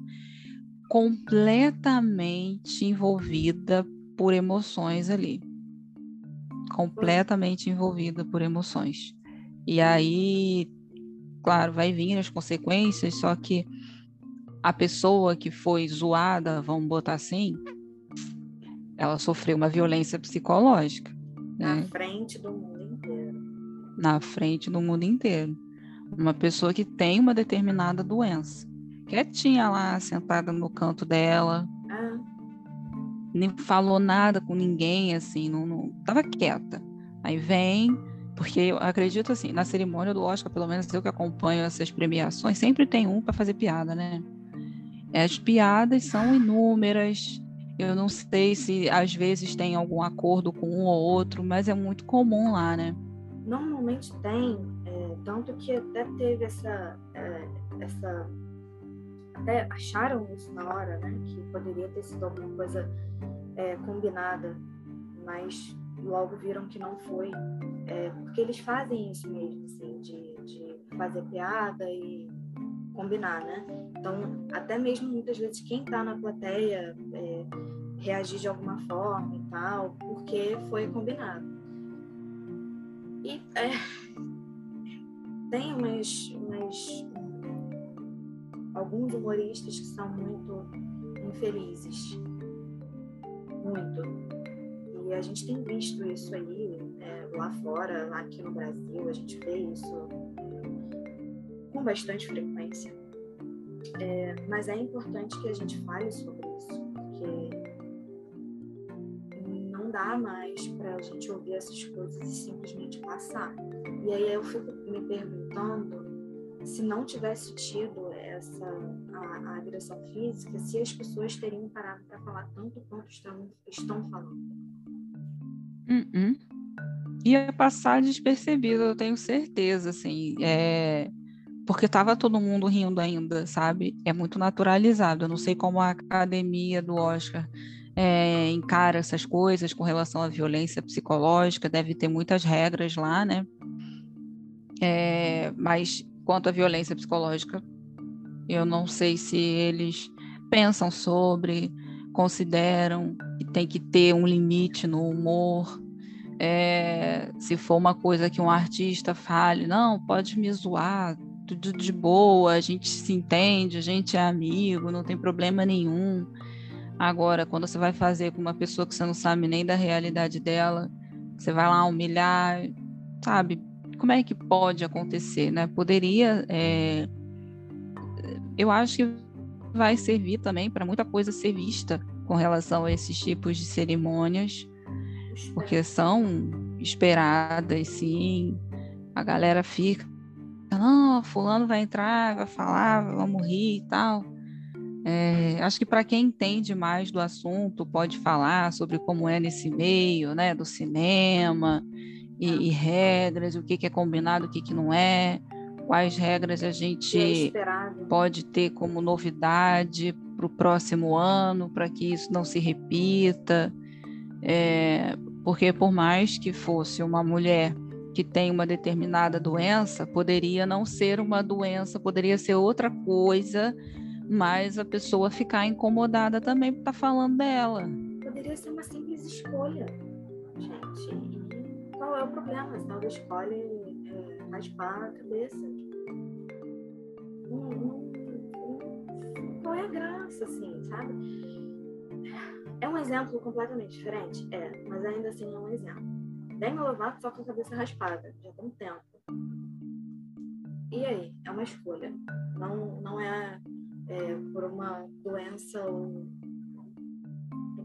completamente envolvida por emoções ali. Completamente envolvida por emoções. E aí, claro, vai vir as consequências, só que a pessoa que foi zoada, vamos botar assim, ela sofreu uma violência psicológica, Na né? frente do mundo inteiro. na frente do mundo inteiro. Uma pessoa que tem uma determinada doença. Quietinha lá, sentada no canto dela, nem falou nada com ninguém, assim, não, não tava quieta. Aí vem, porque eu acredito assim, na cerimônia do Oscar, pelo menos eu que acompanho essas premiações, sempre tem um para fazer piada, né? As piadas são inúmeras. Eu não sei se às vezes tem algum acordo com um ou outro, mas é muito comum lá, né? Normalmente tem, é, tanto que até teve essa, é, essa até acharam isso na hora, né? Que poderia ter sido alguma coisa é, combinada, mas logo viram que não foi, é, porque eles fazem isso mesmo, assim, de, de fazer piada e combinar, né? Então, até mesmo muitas vezes quem está na plateia é, reagir de alguma forma e tal, porque foi combinado. E é, tem umas, umas alguns humoristas que são muito infelizes. Muito. E a gente tem visto isso aí é, lá fora, aqui no Brasil, a gente vê isso com bastante frequência. É, mas é importante que a gente fale sobre isso, porque não dá mais para a gente ouvir essas coisas e simplesmente passar. E aí eu fico me perguntando se não tivesse tido essa a, a agressão física, se as pessoas teriam parado para falar tanto quanto estão, estão falando. Uh. Ia passar despercebido, eu tenho certeza, assim, é... porque estava todo mundo rindo ainda, sabe? É muito naturalizado. Eu não sei como a academia do Oscar é, encara essas coisas com relação à violência psicológica, deve ter muitas regras lá, né? É, mas quanto à violência psicológica, eu não sei se eles pensam sobre, consideram que tem que ter um limite no humor. É, se for uma coisa que um artista fale, não, pode me zoar, tudo de boa, a gente se entende, a gente é amigo, não tem problema nenhum. Agora, quando você vai fazer com uma pessoa que você não sabe nem da realidade dela, você vai lá humilhar, sabe? Como é que pode acontecer, né? Poderia é, eu acho que vai servir também para muita coisa ser vista com relação a esses tipos de cerimônias, porque são esperadas, sim. A galera fica, não, fulano vai entrar, vai falar, vamos rir e tal. É, acho que para quem entende mais do assunto pode falar sobre como é nesse meio, né, do cinema e, e regras, o que, que é combinado, o que, que não é quais regras a gente é pode ter como novidade para o próximo ano, para que isso não se repita. É, porque por mais que fosse uma mulher que tem uma determinada doença, poderia não ser uma doença, poderia ser outra coisa, mas a pessoa ficar incomodada também por estar tá falando dela. Poderia ser uma simples escolha, gente. E qual é o problema? Se ela escolhe raspar a cabeça. Hum, hum, qual é a graça, assim, sabe? É um exemplo completamente diferente? É, mas ainda assim é um exemplo. Demi Lovato só com a cabeça raspada, já tem um tempo. E aí? É uma escolha. Não, não é, é por uma doença ou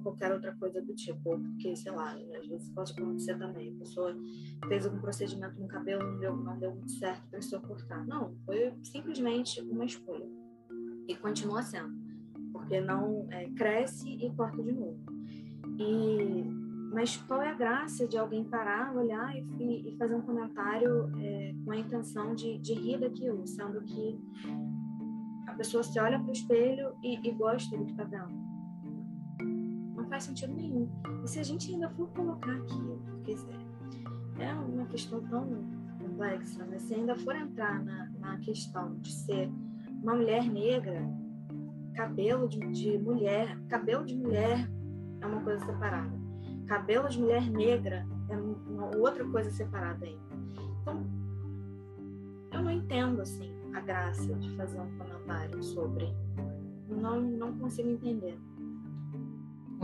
qualquer outra coisa do tipo, porque, sei lá, às vezes pode acontecer também, a pessoa fez algum procedimento no cabelo, não deu, não deu muito certo, precisou cortar. Não, foi simplesmente uma escolha. E continua sendo, porque não é, cresce e corta de novo. E, mas qual é a graça de alguém parar, olhar e, e fazer um comentário é, com a intenção de, de rir daquilo, sendo que a pessoa se olha para o espelho e, e gosta do que está vendo? Faz sentido nenhum. E se a gente ainda for colocar aqui, porque é uma questão tão complexa, mas se ainda for entrar na, na questão de ser uma mulher negra, cabelo de, de mulher, cabelo de mulher é uma coisa separada. Cabelo de mulher negra é uma outra coisa separada ainda. Então, eu não entendo assim a graça de fazer um comentário sobre. Não, não consigo entender.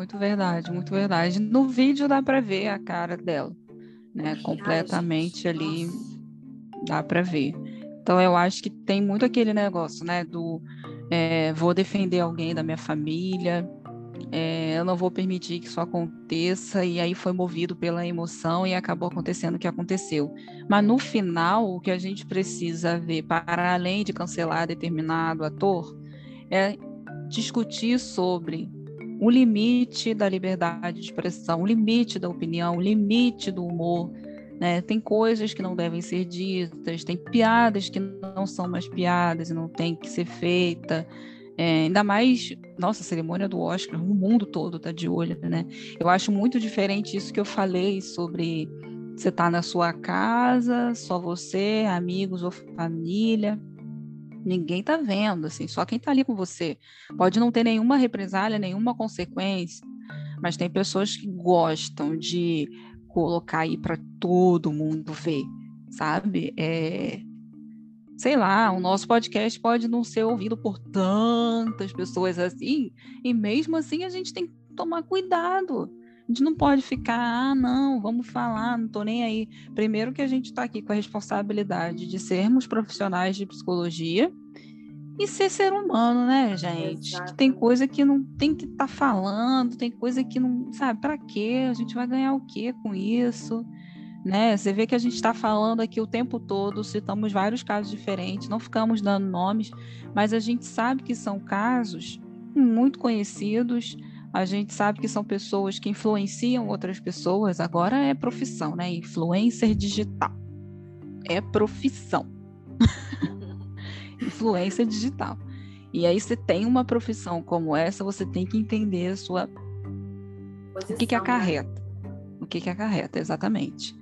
Muito verdade, muito verdade. No vídeo dá para ver a cara dela, né? Completamente ali dá para ver. Então eu acho que tem muito aquele negócio, né? Do é, vou defender alguém da minha família, é, eu não vou permitir que isso aconteça, e aí foi movido pela emoção e acabou acontecendo o que aconteceu. Mas no final, o que a gente precisa ver, para além de cancelar determinado ator, é discutir sobre o limite da liberdade de expressão, o limite da opinião, o limite do humor. Né? Tem coisas que não devem ser ditas, tem piadas que não são mais piadas e não tem que ser feita. É, ainda mais, nossa, a cerimônia do Oscar, o mundo todo está de olho, né? Eu acho muito diferente isso que eu falei sobre você estar tá na sua casa, só você, amigos ou família. Ninguém tá vendo, assim, só quem tá ali com você. Pode não ter nenhuma represália, nenhuma consequência, mas tem pessoas que gostam de colocar aí para todo mundo ver, sabe? É, sei lá, o nosso podcast pode não ser ouvido por tantas pessoas assim, e mesmo assim a gente tem que tomar cuidado. A gente não pode ficar, ah, não, vamos falar, não tô nem aí. Primeiro que a gente está aqui com a responsabilidade de sermos profissionais de psicologia e ser ser humano, né, gente? Que tem coisa que não tem que estar tá falando, tem coisa que não, sabe, para quê? A gente vai ganhar o quê com isso? né? Você vê que a gente está falando aqui o tempo todo, citamos vários casos diferentes, não ficamos dando nomes, mas a gente sabe que são casos muito conhecidos, a gente sabe que são pessoas que influenciam outras pessoas, agora é profissão, né? Influencer digital. É profissão. Influência digital. E aí você tem uma profissão como essa, você tem que entender a sua Posição, o que que né? acarreta. Né? O que que acarreta, exatamente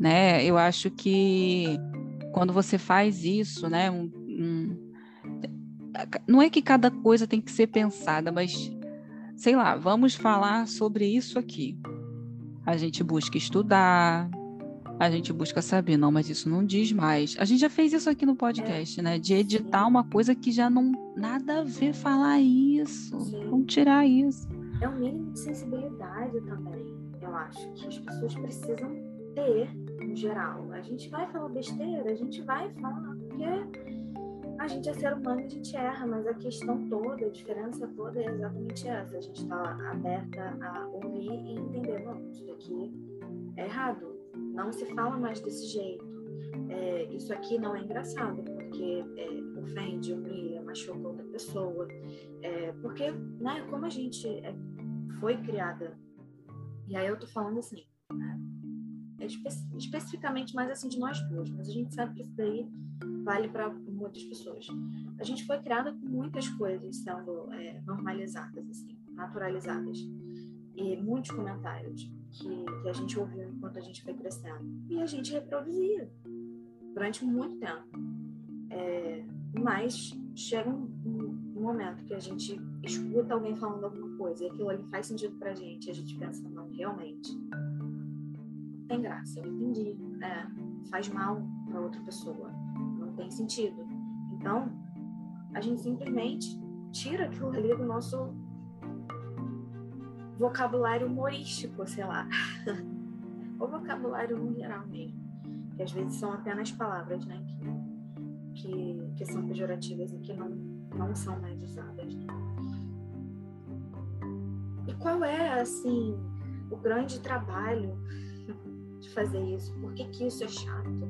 né? Eu acho que quando você faz isso, né? Um, um, não é que cada coisa tem que ser pensada, mas sei lá, vamos falar sobre isso aqui. A gente busca estudar, a gente busca saber, não, mas isso não diz mais. A gente já fez isso aqui no podcast, né? De editar uma coisa que já não nada a ver falar isso. Sim. Vamos tirar isso. É um mínimo de sensibilidade também. Eu acho que as pessoas precisam ter em geral. A gente vai falar besteira, a gente vai falar, porque a gente é ser humano e a gente erra, mas a questão toda, a diferença toda é exatamente essa. A gente está aberta a ouvir e entender, não, isso aqui é errado, não se fala mais desse jeito. É, isso aqui não é engraçado, porque é, ofende, humilha, machuca outra pessoa. É, porque, né, como a gente é, foi criada, e aí eu tô falando assim, né, é espe especificamente mais assim de nós duas, mas a gente sabe que isso daí vale para muitas pessoas. A gente foi criada com muitas coisas sendo é, normalizadas, assim, naturalizadas. E muitos comentários que, que a gente ouviu enquanto a gente foi crescendo. E a gente reproduzia durante muito tempo. É, mas chega um, um, momento que a gente escuta alguém falando alguma coisa e aquilo ali faz sentido pra gente a gente pensa, não, realmente, tem graça, eu entendi. É, faz mal para outra pessoa, não tem sentido. Então, a gente simplesmente tira aquilo ali do nosso vocabulário humorístico, sei lá. Ou vocabulário no geral mesmo. Que às vezes são apenas palavras, né? Que, que, que são pejorativas e que não, não são mais usadas. Né? E qual é, assim, o grande trabalho de fazer isso? Por que, que isso é chato?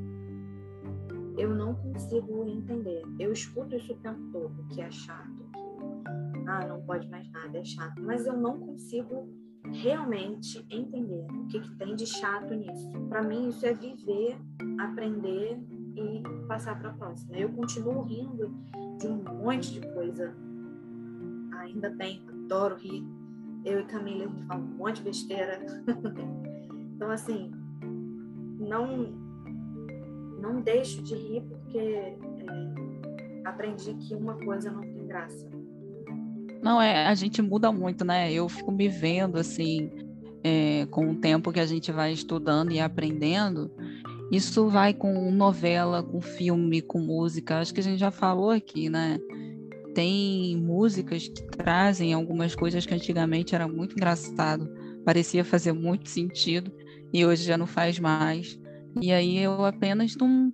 Eu não consigo entender. Eu escuto isso o tempo todo, que é chato, que ah, não pode mais nada, é chato. Mas eu não consigo realmente entender o que, que tem de chato nisso. Para mim, isso é viver, aprender e passar para a próxima. Eu continuo rindo de um monte de coisa. Ainda bem, adoro rir. Eu e Camila, a gente fala um monte de besteira. então, assim, não não deixo de rir porque é, aprendi que uma coisa não tem graça. Não, é, a gente muda muito, né? Eu fico me vendo assim, é, com o tempo que a gente vai estudando e aprendendo. Isso vai com novela, com filme, com música. Acho que a gente já falou aqui, né? Tem músicas que trazem algumas coisas que antigamente era muito engraçado, parecia fazer muito sentido e hoje já não faz mais. E aí eu apenas não,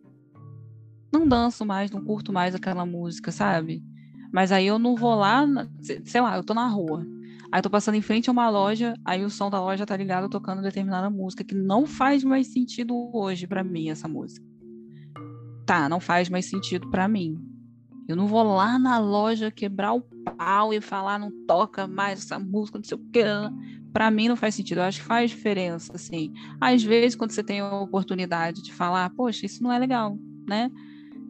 não danço mais, não curto mais aquela música, sabe? Mas aí eu não vou lá, sei lá, eu tô na rua. Aí eu tô passando em frente a uma loja, aí o som da loja tá ligado tocando determinada música que não faz mais sentido hoje para mim essa música. Tá, não faz mais sentido para mim. Eu não vou lá na loja quebrar o pau e falar não toca mais essa música, não sei o quê. Para mim não faz sentido. Eu acho que faz diferença, assim. Às vezes quando você tem a oportunidade de falar, poxa, isso não é legal, né?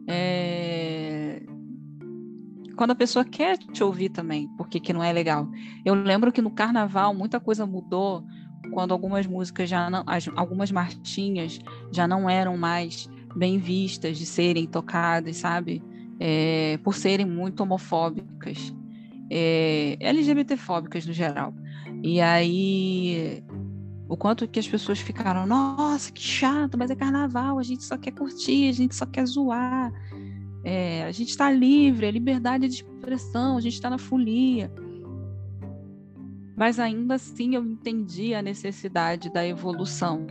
É quando a pessoa quer te ouvir também, porque que não é legal. Eu lembro que no carnaval muita coisa mudou quando algumas músicas já não, as, algumas marchinhas já não eram mais bem vistas de serem tocadas, sabe? É, por serem muito homofóbicas, é, LGBTfóbicas no geral. E aí o quanto que as pessoas ficaram, nossa, que chato, mas é carnaval, a gente só quer curtir, a gente só quer zoar. É, a gente está livre, é liberdade de expressão, a gente está na folia. Mas ainda assim eu entendi a necessidade da evolução,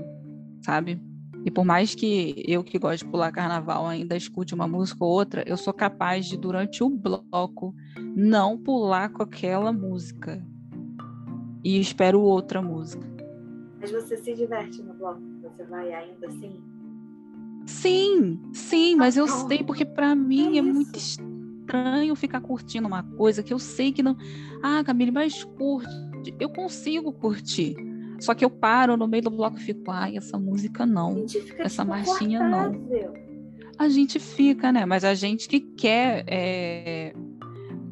sabe? E por mais que eu que gosto de pular carnaval ainda escute uma música ou outra, eu sou capaz de, durante o bloco, não pular com aquela música. E espero outra música. Mas você se diverte no bloco? Você vai ainda assim? Sim, sim, mas eu sei porque para mim é, é muito estranho ficar curtindo uma coisa que eu sei que não. Ah, Camille, mas curte. Eu consigo curtir. Só que eu paro no meio do bloco e fico, ai, essa música não. Essa marchinha não. A gente fica, né? Mas a gente que quer é,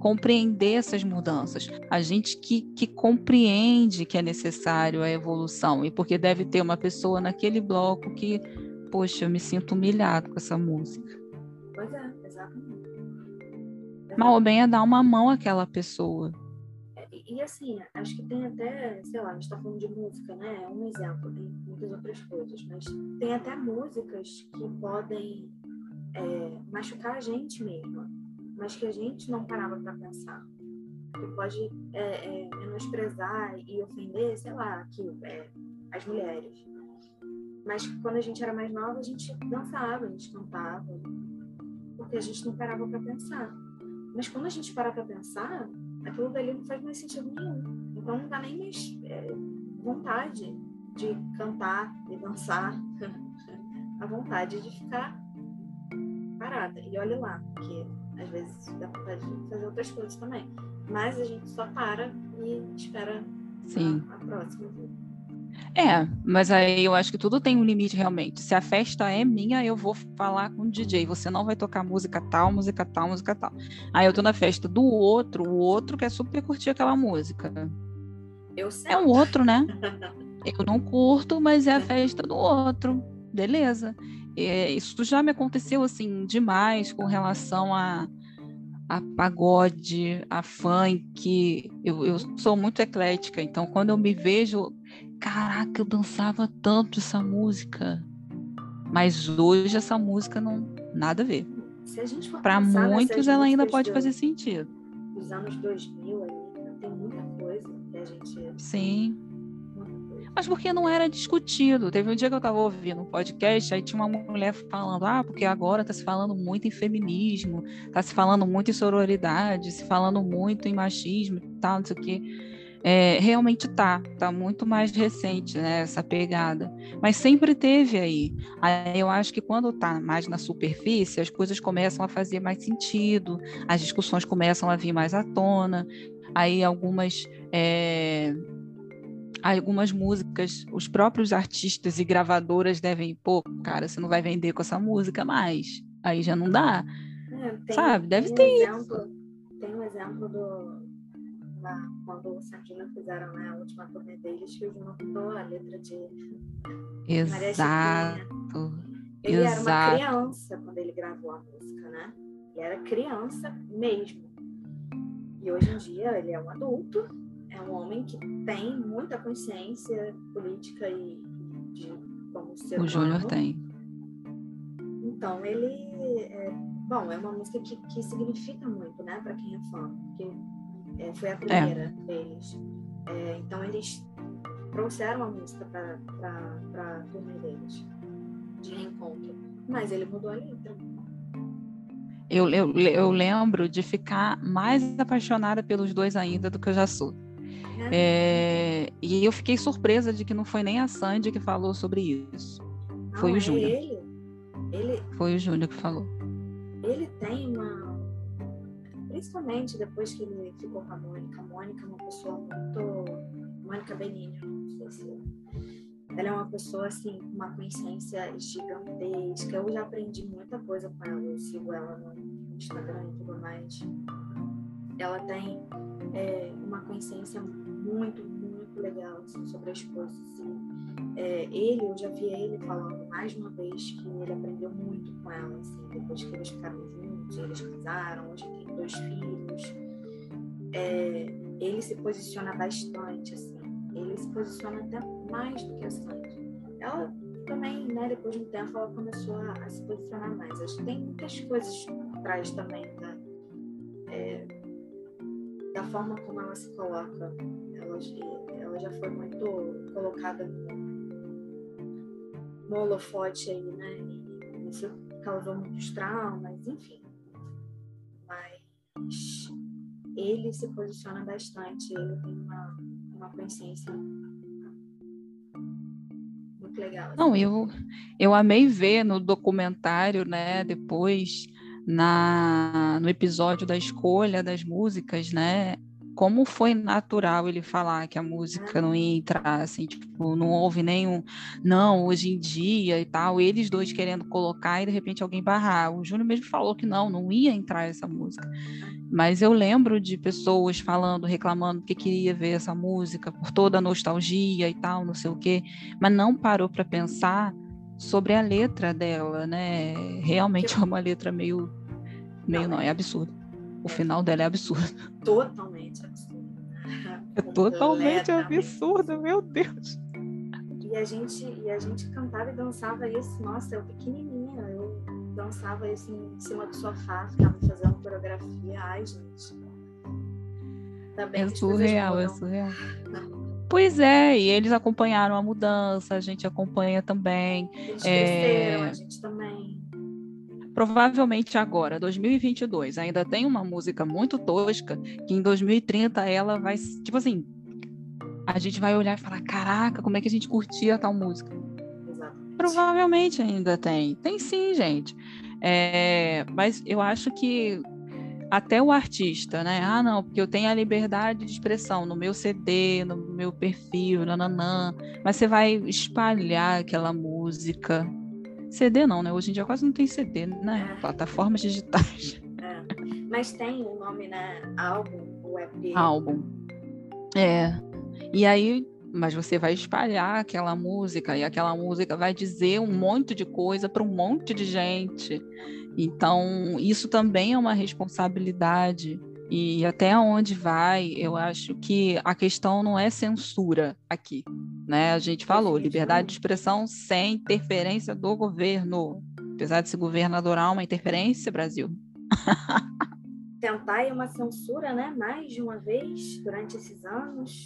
compreender essas mudanças, a gente que, que compreende que é necessário a evolução, e porque deve ter uma pessoa naquele bloco que poxa, eu me sinto humilhado com essa música. Pois é, exatamente. Mal ou bem é dar uma mão àquela pessoa. É, e, e, assim, acho que tem até, sei lá, a gente está falando de música, né? É um exemplo, tem muitas outras coisas, mas tem até músicas que podem é, machucar a gente mesmo, mas que a gente não parava para pensar. Que pode é, é, menosprezar e ofender, sei lá, aqui, é, as mulheres mas quando a gente era mais nova, a gente dançava, a gente cantava, porque a gente não parava para pensar. Mas quando a gente para para pensar, aquilo dali não faz mais sentido nenhum. Então não dá nem mais é, vontade de cantar e dançar, a vontade de ficar parada. E olha lá, porque às vezes dá vontade de fazer outras coisas também. Mas a gente só para e espera Sim. A, a próxima. É, mas aí eu acho que tudo tem um limite realmente. Se a festa é minha, eu vou falar com o DJ. Você não vai tocar música tal, música tal, música tal. Aí eu tô na festa do outro, o outro quer super curtir aquela música. Eu sei. É o outro, né? eu não curto, mas é a festa do outro. Beleza. É, isso já me aconteceu assim demais com relação a a pagode, a funk. Eu, eu sou muito eclética, então quando eu me vejo caraca, eu dançava tanto essa música. Mas hoje essa música não nada a ver. Para muitos ela ainda pode fazer sentido. Os anos 2000 ali, tem muita coisa que a gente Sim. Mas porque não era discutido. Teve um dia que eu estava ouvindo um podcast, aí tinha uma mulher falando: ah, porque agora está se falando muito em feminismo, está se falando muito em sororidade, se falando muito em machismo e tal, não sei o quê é, realmente tá, tá muito mais recente, né, essa pegada. Mas sempre teve aí. Aí eu acho que quando tá mais na superfície, as coisas começam a fazer mais sentido, as discussões começam a vir mais à tona, aí algumas. É, algumas músicas, os próprios artistas e gravadoras devem, pô, cara, você não vai vender com essa música mais. Aí já não dá. É, tem, sabe? Deve tem ter um exemplo, Tem um exemplo do, quando o Sardina fizeram né, a última turnê deles, que o mudou a letra de Exato. Ele Exato. era uma criança quando ele gravou a música, né? Ele era criança mesmo. E hoje em dia ele é um adulto, é um homem que tem muita consciência política e de como ser O Júnior tem. Então ele é, bom, é uma música que, que significa muito, né, para quem é fã, porque é, foi a é. primeira é. deles. Então eles trouxeram a música para a turnê deles, de reencontro. Mas ele mudou a letra. Eu, eu, eu lembro de ficar mais apaixonada pelos dois ainda do que eu já sou. É, e eu fiquei surpresa de que não foi nem a Sandy que falou sobre isso. Não, foi o é Júnior. Ele, ele, Foi o Júnior que falou. ele tem uma. Principalmente depois que ele ficou com a Mônica. A Mônica é uma pessoa muito. Mônica Benini, não sei se. Ela é uma pessoa, assim, com uma consciência gigantesca. Eu já aprendi muita coisa com ela. Eu sigo ela no Instagram e tudo mais. Ela tem é, uma consciência muito, muito legal assim, sobre as coisas. Assim. É, ele, eu já vi ele falando mais uma vez que ele aprendeu muito com ela, assim, depois que eles ficaram juntos, eles casaram, hoje tem dois filhos. É, ele se posiciona bastante, assim. Ele se posiciona até mais do que a Sandy. Ela também, né, depois de um tempo, ela começou a, a se posicionar mais. Acho que tem muitas coisas por trás também da, é, da forma como ela se coloca. Ela, ela já foi muito colocada no, no holofote aí, né? E isso causou muitos traumas, enfim. Mas ele se posiciona bastante, ele tem uma, uma consciência muito legal. assim. Não, eu, eu amei ver no documentário, né, depois, na, no episódio da escolha das músicas, né, como foi natural ele falar que a música não ia entrar, assim, tipo, não houve nenhum, não, hoje em dia e tal, eles dois querendo colocar e de repente alguém barrar. O Júnior mesmo falou que não, não ia entrar essa música. Mas eu lembro de pessoas falando, reclamando que queria ver essa música por toda a nostalgia e tal, não sei o quê, mas não parou para pensar sobre a letra dela, né? Realmente é uma letra meio, meio não, é absurdo. O final dela é absurdo. Totalmente absurdo. É totalmente absurdo, meu Deus. E a gente, e a gente cantava e dançava isso, nossa, eu pequenininha, eu dançava isso em cima do sofá, ficava fazendo coreografia, ai gente. Ainda bem É surreal, é surreal. Pois é, e eles acompanharam a mudança, a gente acompanha também. Eles É. cresceram, a gente também. Provavelmente agora, 2022, ainda tem uma música muito tosca que em 2030 ela vai, tipo assim, a gente vai olhar e falar: caraca, como é que a gente curtia tal música? Exatamente. Provavelmente ainda tem. Tem sim, gente. É, mas eu acho que até o artista, né? Ah, não, porque eu tenho a liberdade de expressão no meu CD, no meu perfil, nananã. Mas você vai espalhar aquela música. CD não, né? Hoje em dia quase não tem CD, né? É. Plataformas digitais. Mas tem o nome, né? Álbum, o EP. Álbum. É. E aí, mas você vai espalhar aquela música e aquela música vai dizer um monte de coisa para um monte de gente. Então, isso também é uma responsabilidade. E até onde vai, eu acho que a questão não é censura aqui, né? A gente falou, liberdade de expressão sem interferência do governo. Apesar de ser governadoral, uma interferência, Brasil. Tentar uma censura, né? Mais de uma vez durante esses anos.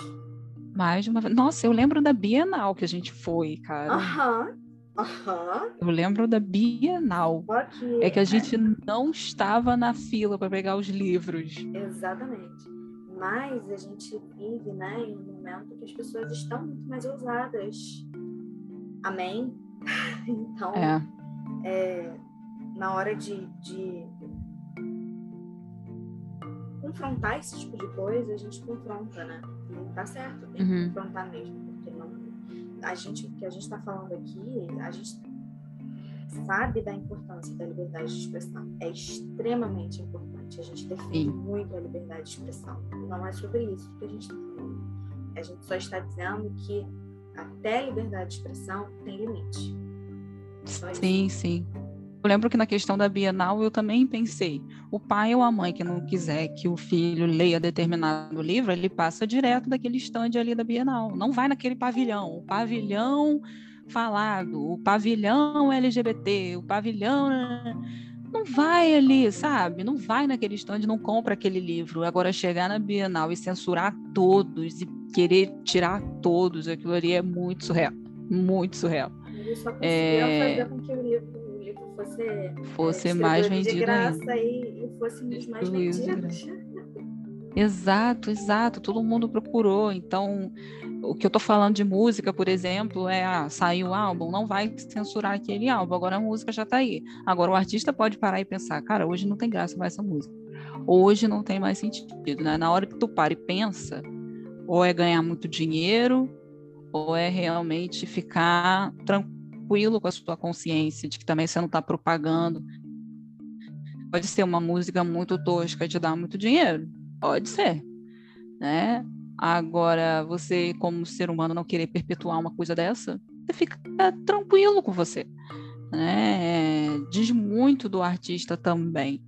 Mais de uma vez. Nossa, eu lembro da Bienal que a gente foi, cara. Aham. Aham. Eu lembro da Bienal. Que. É que a gente não estava na fila para pegar os livros. Exatamente. Mas a gente vive, né, em um momento que as pessoas estão muito mais ousadas. Amém? Então, É, é, na hora de, de confrontar esse tipo de coisa, a gente confronta, né? E tá certo, tem que Uhum. confrontar mesmo, a gente, o que a gente está falando aqui, a gente sabe da importância da liberdade de expressão. É extremamente importante. A gente defende Sim. muito a liberdade de expressão. Não é sobre isso que a gente está falando. A gente só está dizendo que até a liberdade de expressão tem limite. Sim, sim. Eu lembro que na questão da Bienal eu também pensei, o pai ou a mãe que não quiser que o filho leia determinado livro, ele passa direto daquele stand ali da Bienal. Não vai naquele pavilhão. O pavilhão falado, o pavilhão LGBT, o pavilhão. Não vai ali, sabe? Não vai naquele stand, não compra aquele livro. Agora, chegar na Bienal e censurar todos e querer tirar todos, aquilo ali é muito surreal. Muito surreal. Eles só conseguiram É. fazer com que o livro, livro fosse, é, Fosse mais de vendido ainda. graça e, e fosse dos mais de vendidos. Exato, exato. Todo mundo procurou. Então, o que eu estou falando de música, por exemplo, é ah, saiu o álbum, não vai censurar aquele álbum. Agora a música já está aí. Agora o artista pode parar e pensar, cara, hoje não tem graça mais essa música. Hoje não tem mais sentido. Né? Na hora que tu para e pensa, ou é ganhar muito dinheiro, ou é realmente ficar tranquilo com a sua consciência de que também você não está propagando. Pode ser uma música muito tosca e te dar muito dinheiro, pode ser, né? Agora, você, como ser humano, não querer perpetuar uma coisa dessa, você fica tranquilo com você. Né? Diz muito do artista também.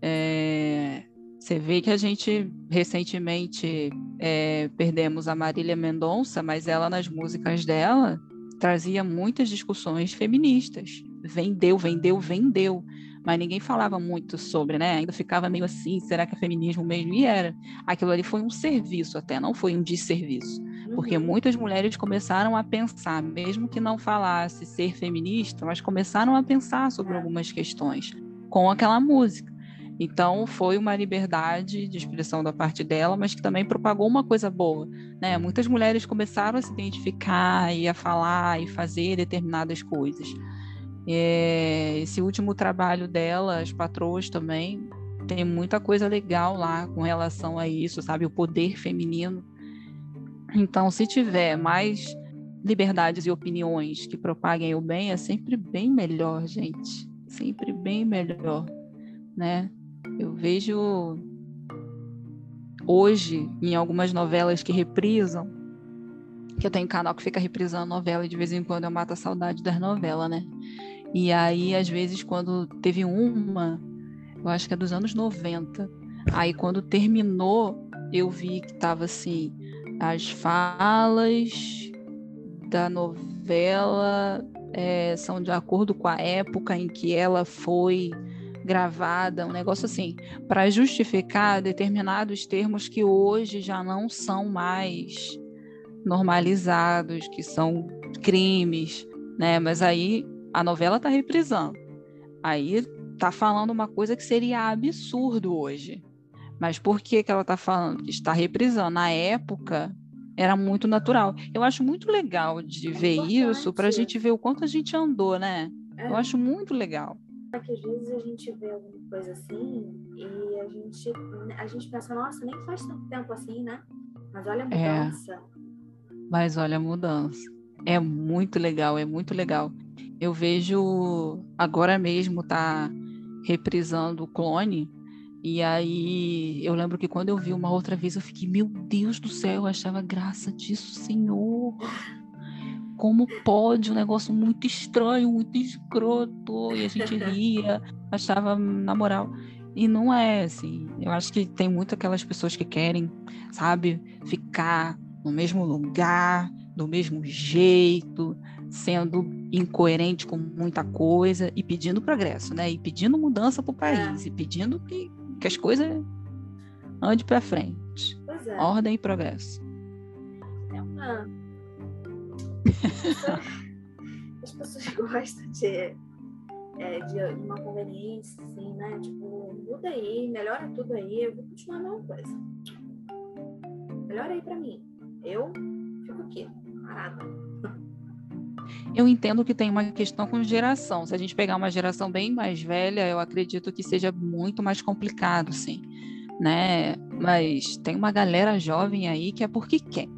É, você vê que a gente recentemente é, perdemos a Marília Mendonça, mas ela nas músicas dela trazia muitas discussões feministas. Vendeu, vendeu, vendeu mas ninguém falava muito sobre, né? Ainda ficava meio assim, será que é feminismo mesmo? E era. Aquilo ali foi um serviço até, não foi um desserviço. Porque uhum. muitas mulheres começaram a pensar, mesmo que não falasse ser feminista, mas começaram a pensar sobre é. algumas questões com aquela música. Então foi uma liberdade de expressão da parte dela, mas que também propagou uma coisa boa, né? Muitas mulheres começaram a se identificar e a falar e fazer determinadas coisas. É, esse último trabalho dela, as patroas também, tem muita coisa legal lá com relação a isso, sabe? O poder feminino. Então, se tiver mais liberdades e opiniões que propaguem o bem, é sempre bem melhor, gente. Sempre bem melhor, né? Eu vejo hoje em algumas novelas que reprisam, que eu tenho canal que fica reprisando novela e de vez em quando eu mato a saudade das novelas, né? E aí, às vezes, quando teve uma, eu acho que é dos anos 90, aí quando terminou, eu vi que tava assim, as falas da novela é, são de acordo com a época em que ela foi gravada, um negócio assim, para justificar determinados termos que hoje já não são mais normalizados, que são crimes, né? Mas aí a novela está reprisando. Aí está falando uma coisa que seria absurdo hoje. Mas por que, que ela está falando? Está reprisando. Na época, era muito natural. Eu acho muito legal de é ver importante. isso para a gente ver o quanto a gente andou, né? É. Eu acho muito legal. É que às vezes a gente vê alguma coisa assim e a gente, a gente pensa, nossa, nem faz tanto tempo assim, né? Mas olha a é. mudança. É. Mas olha a mudança. É muito legal, é muito legal eu vejo agora mesmo tá reprisando o clone. E aí eu lembro que quando eu vi uma outra vez, eu fiquei, meu Deus do céu, eu achava graça disso, Senhor. Como pode? Um negócio muito estranho, muito escroto. E a gente ria, achava, na moral. E não é assim. Eu acho que tem muito aquelas pessoas que querem, sabe, ficar no mesmo lugar, do mesmo jeito, sendo incoerente com muita coisa e pedindo progresso, né? E pedindo mudança para o país, é. e pedindo que, que as coisas andem para frente. É. Ordem e progresso. É uma. As pessoas gostam de, é, de uma conveniência, assim, né? Tipo, muda aí, melhora tudo aí, eu vou continuar a mesma coisa. Melhora aí para mim. Eu fico aqui, parada. Eu entendo que tem uma questão com geração. Se a gente pegar uma geração bem mais velha, eu acredito que seja muito mais complicado, sim, né? Mas tem uma galera jovem aí que é porque quer.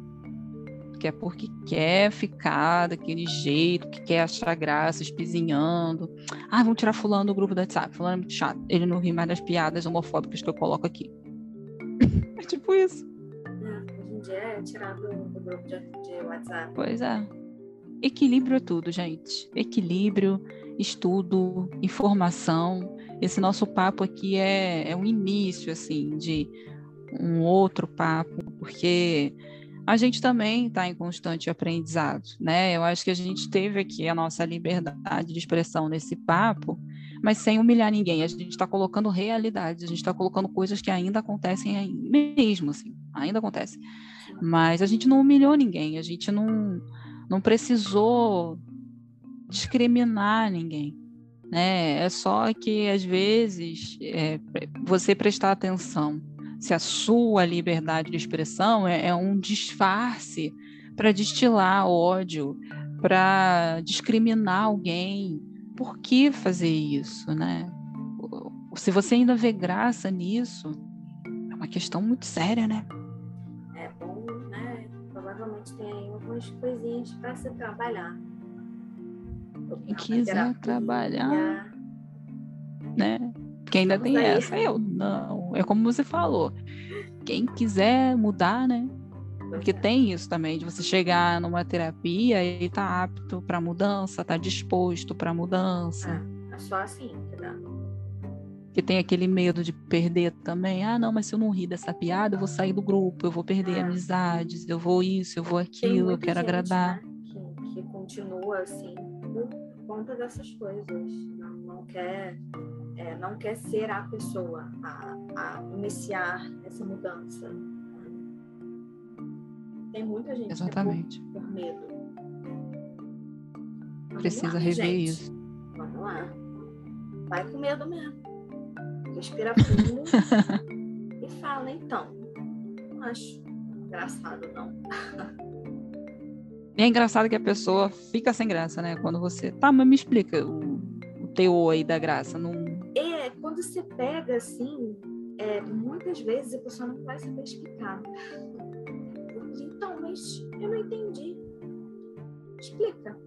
Que é porque quer ficar daquele jeito, que quer achar graça, espizinhando. Ah, vamos tirar fulano do grupo do WhatsApp. Fulano é muito chato. Ele não ri mais das piadas homofóbicas que eu coloco aqui. é tipo isso. É, hoje em dia é tirar do, do grupo de, de WhatsApp. Pois é. Equilíbrio é tudo, gente. Equilíbrio, estudo, informação. Esse nosso papo aqui é, é um início, assim, de um outro papo, porque a gente também está em constante aprendizado, né? Eu acho que a gente teve aqui a nossa liberdade de expressão nesse papo, mas sem humilhar ninguém. A gente está colocando realidades, a gente está colocando coisas que ainda acontecem mesmo, assim, ainda acontecem. Mas a gente não humilhou ninguém, a gente não não precisou discriminar ninguém. Né? É só que, às vezes, é, você prestar atenção se a sua liberdade de expressão é, é um disfarce para destilar ódio, para discriminar alguém. Por que fazer isso, né? Se você ainda vê graça nisso, é uma questão muito séria, né? É bom, né? Provavelmente tem aí algumas coisinhas para se trabalhar. Quem quiser trabalhar, né? Porque ainda tem aí. essa, eu não. É como você falou. Quem quiser mudar, né? Porque tem isso também, de você chegar numa terapia e tá apto para mudança, tá disposto para mudança. É, é só assim que dá. Que tem aquele medo de perder também. Ah, não, mas se eu não rir dessa piada, eu vou sair do grupo, eu vou perder é. amizades, eu vou isso, eu vou aquilo, eu quero gente, agradar. Né, que, que continua assim por conta dessas coisas. Não, não quer é, não quer ser a pessoa a, a iniciar essa mudança. Tem muita gente Exatamente. que é por, por medo. Vamos Precisa lá, rever gente. isso. Vamos lá. Vai com medo mesmo. Respira fundo e fala, então. Não acho engraçado, não. E é engraçado que a pessoa fica sem graça, né? Quando você. Tá, mas me explica o, o teor aí da graça. Não... É, quando você pega assim, é, muitas vezes a pessoa não vai saber explicar. Então, mas eu não entendi. Explica.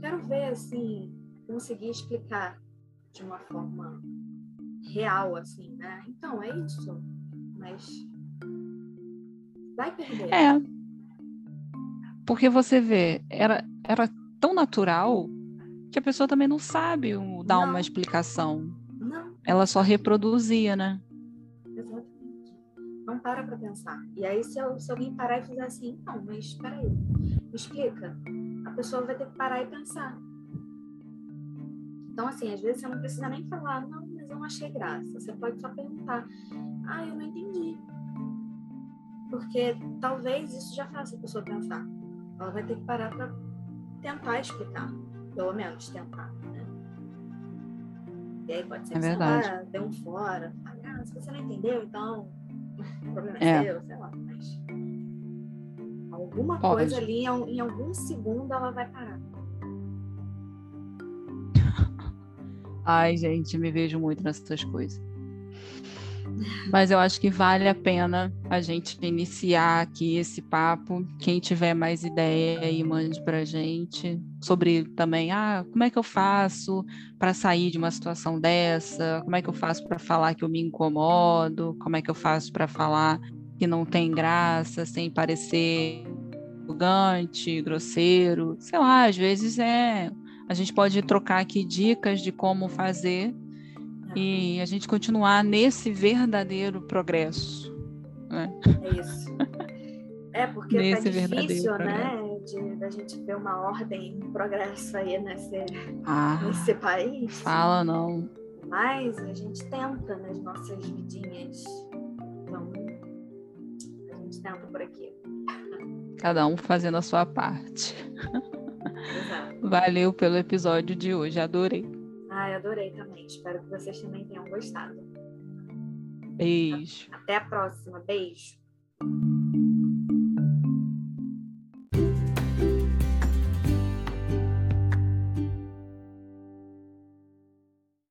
Quero ver, assim, conseguir explicar de uma forma real, assim, né? Então, é isso. Mas vai perder. É. Porque você vê, era, era tão natural que a pessoa também não sabe dar não. uma explicação. Não. Ela só reproduzia, né? não para para pensar. E aí, se, eu, se alguém parar e fizer assim, não, mas espera aí, me explica. A pessoa vai ter que parar e pensar. Então, assim, às vezes você não precisa nem falar, não, mas eu não achei graça. Você pode só perguntar, ah, eu não entendi. Porque talvez isso já faça a pessoa pensar. Ela vai ter que parar para tentar explicar, pelo menos tentar, né? E aí pode ser é que verdade. você dê um fora, ah, se você não entendeu, então o problema é, é. seu, sei lá, mas alguma Pode. coisa ali, em algum segundo, ela vai parar. Ai, gente, me vejo muito nessas coisas. Mas eu acho que vale a pena a gente iniciar aqui esse papo. Quem tiver mais ideia aí, mande para gente sobre também, ah, como é que eu faço para sair de uma situação dessa? Como é que eu faço para falar que eu me incomodo? Como é que eu faço para falar que não tem graça, sem parecer arrogante, grosseiro? Sei lá, às vezes é. A gente pode trocar aqui dicas de como fazer e a gente continuar nesse verdadeiro progresso. Né? É isso. É, porque tá nesse tá difícil, né, de da gente ver uma ordem em progresso aí nesse, ah, nesse país. Fala não. Mas a gente tenta nas nossas vidinhas. Então, a gente tenta por aqui. Cada um fazendo a sua parte. Exato. Valeu pelo episódio de hoje, adorei. Ai, adorei também. Espero que vocês também tenham gostado. Beijo. Até a próxima. Beijo.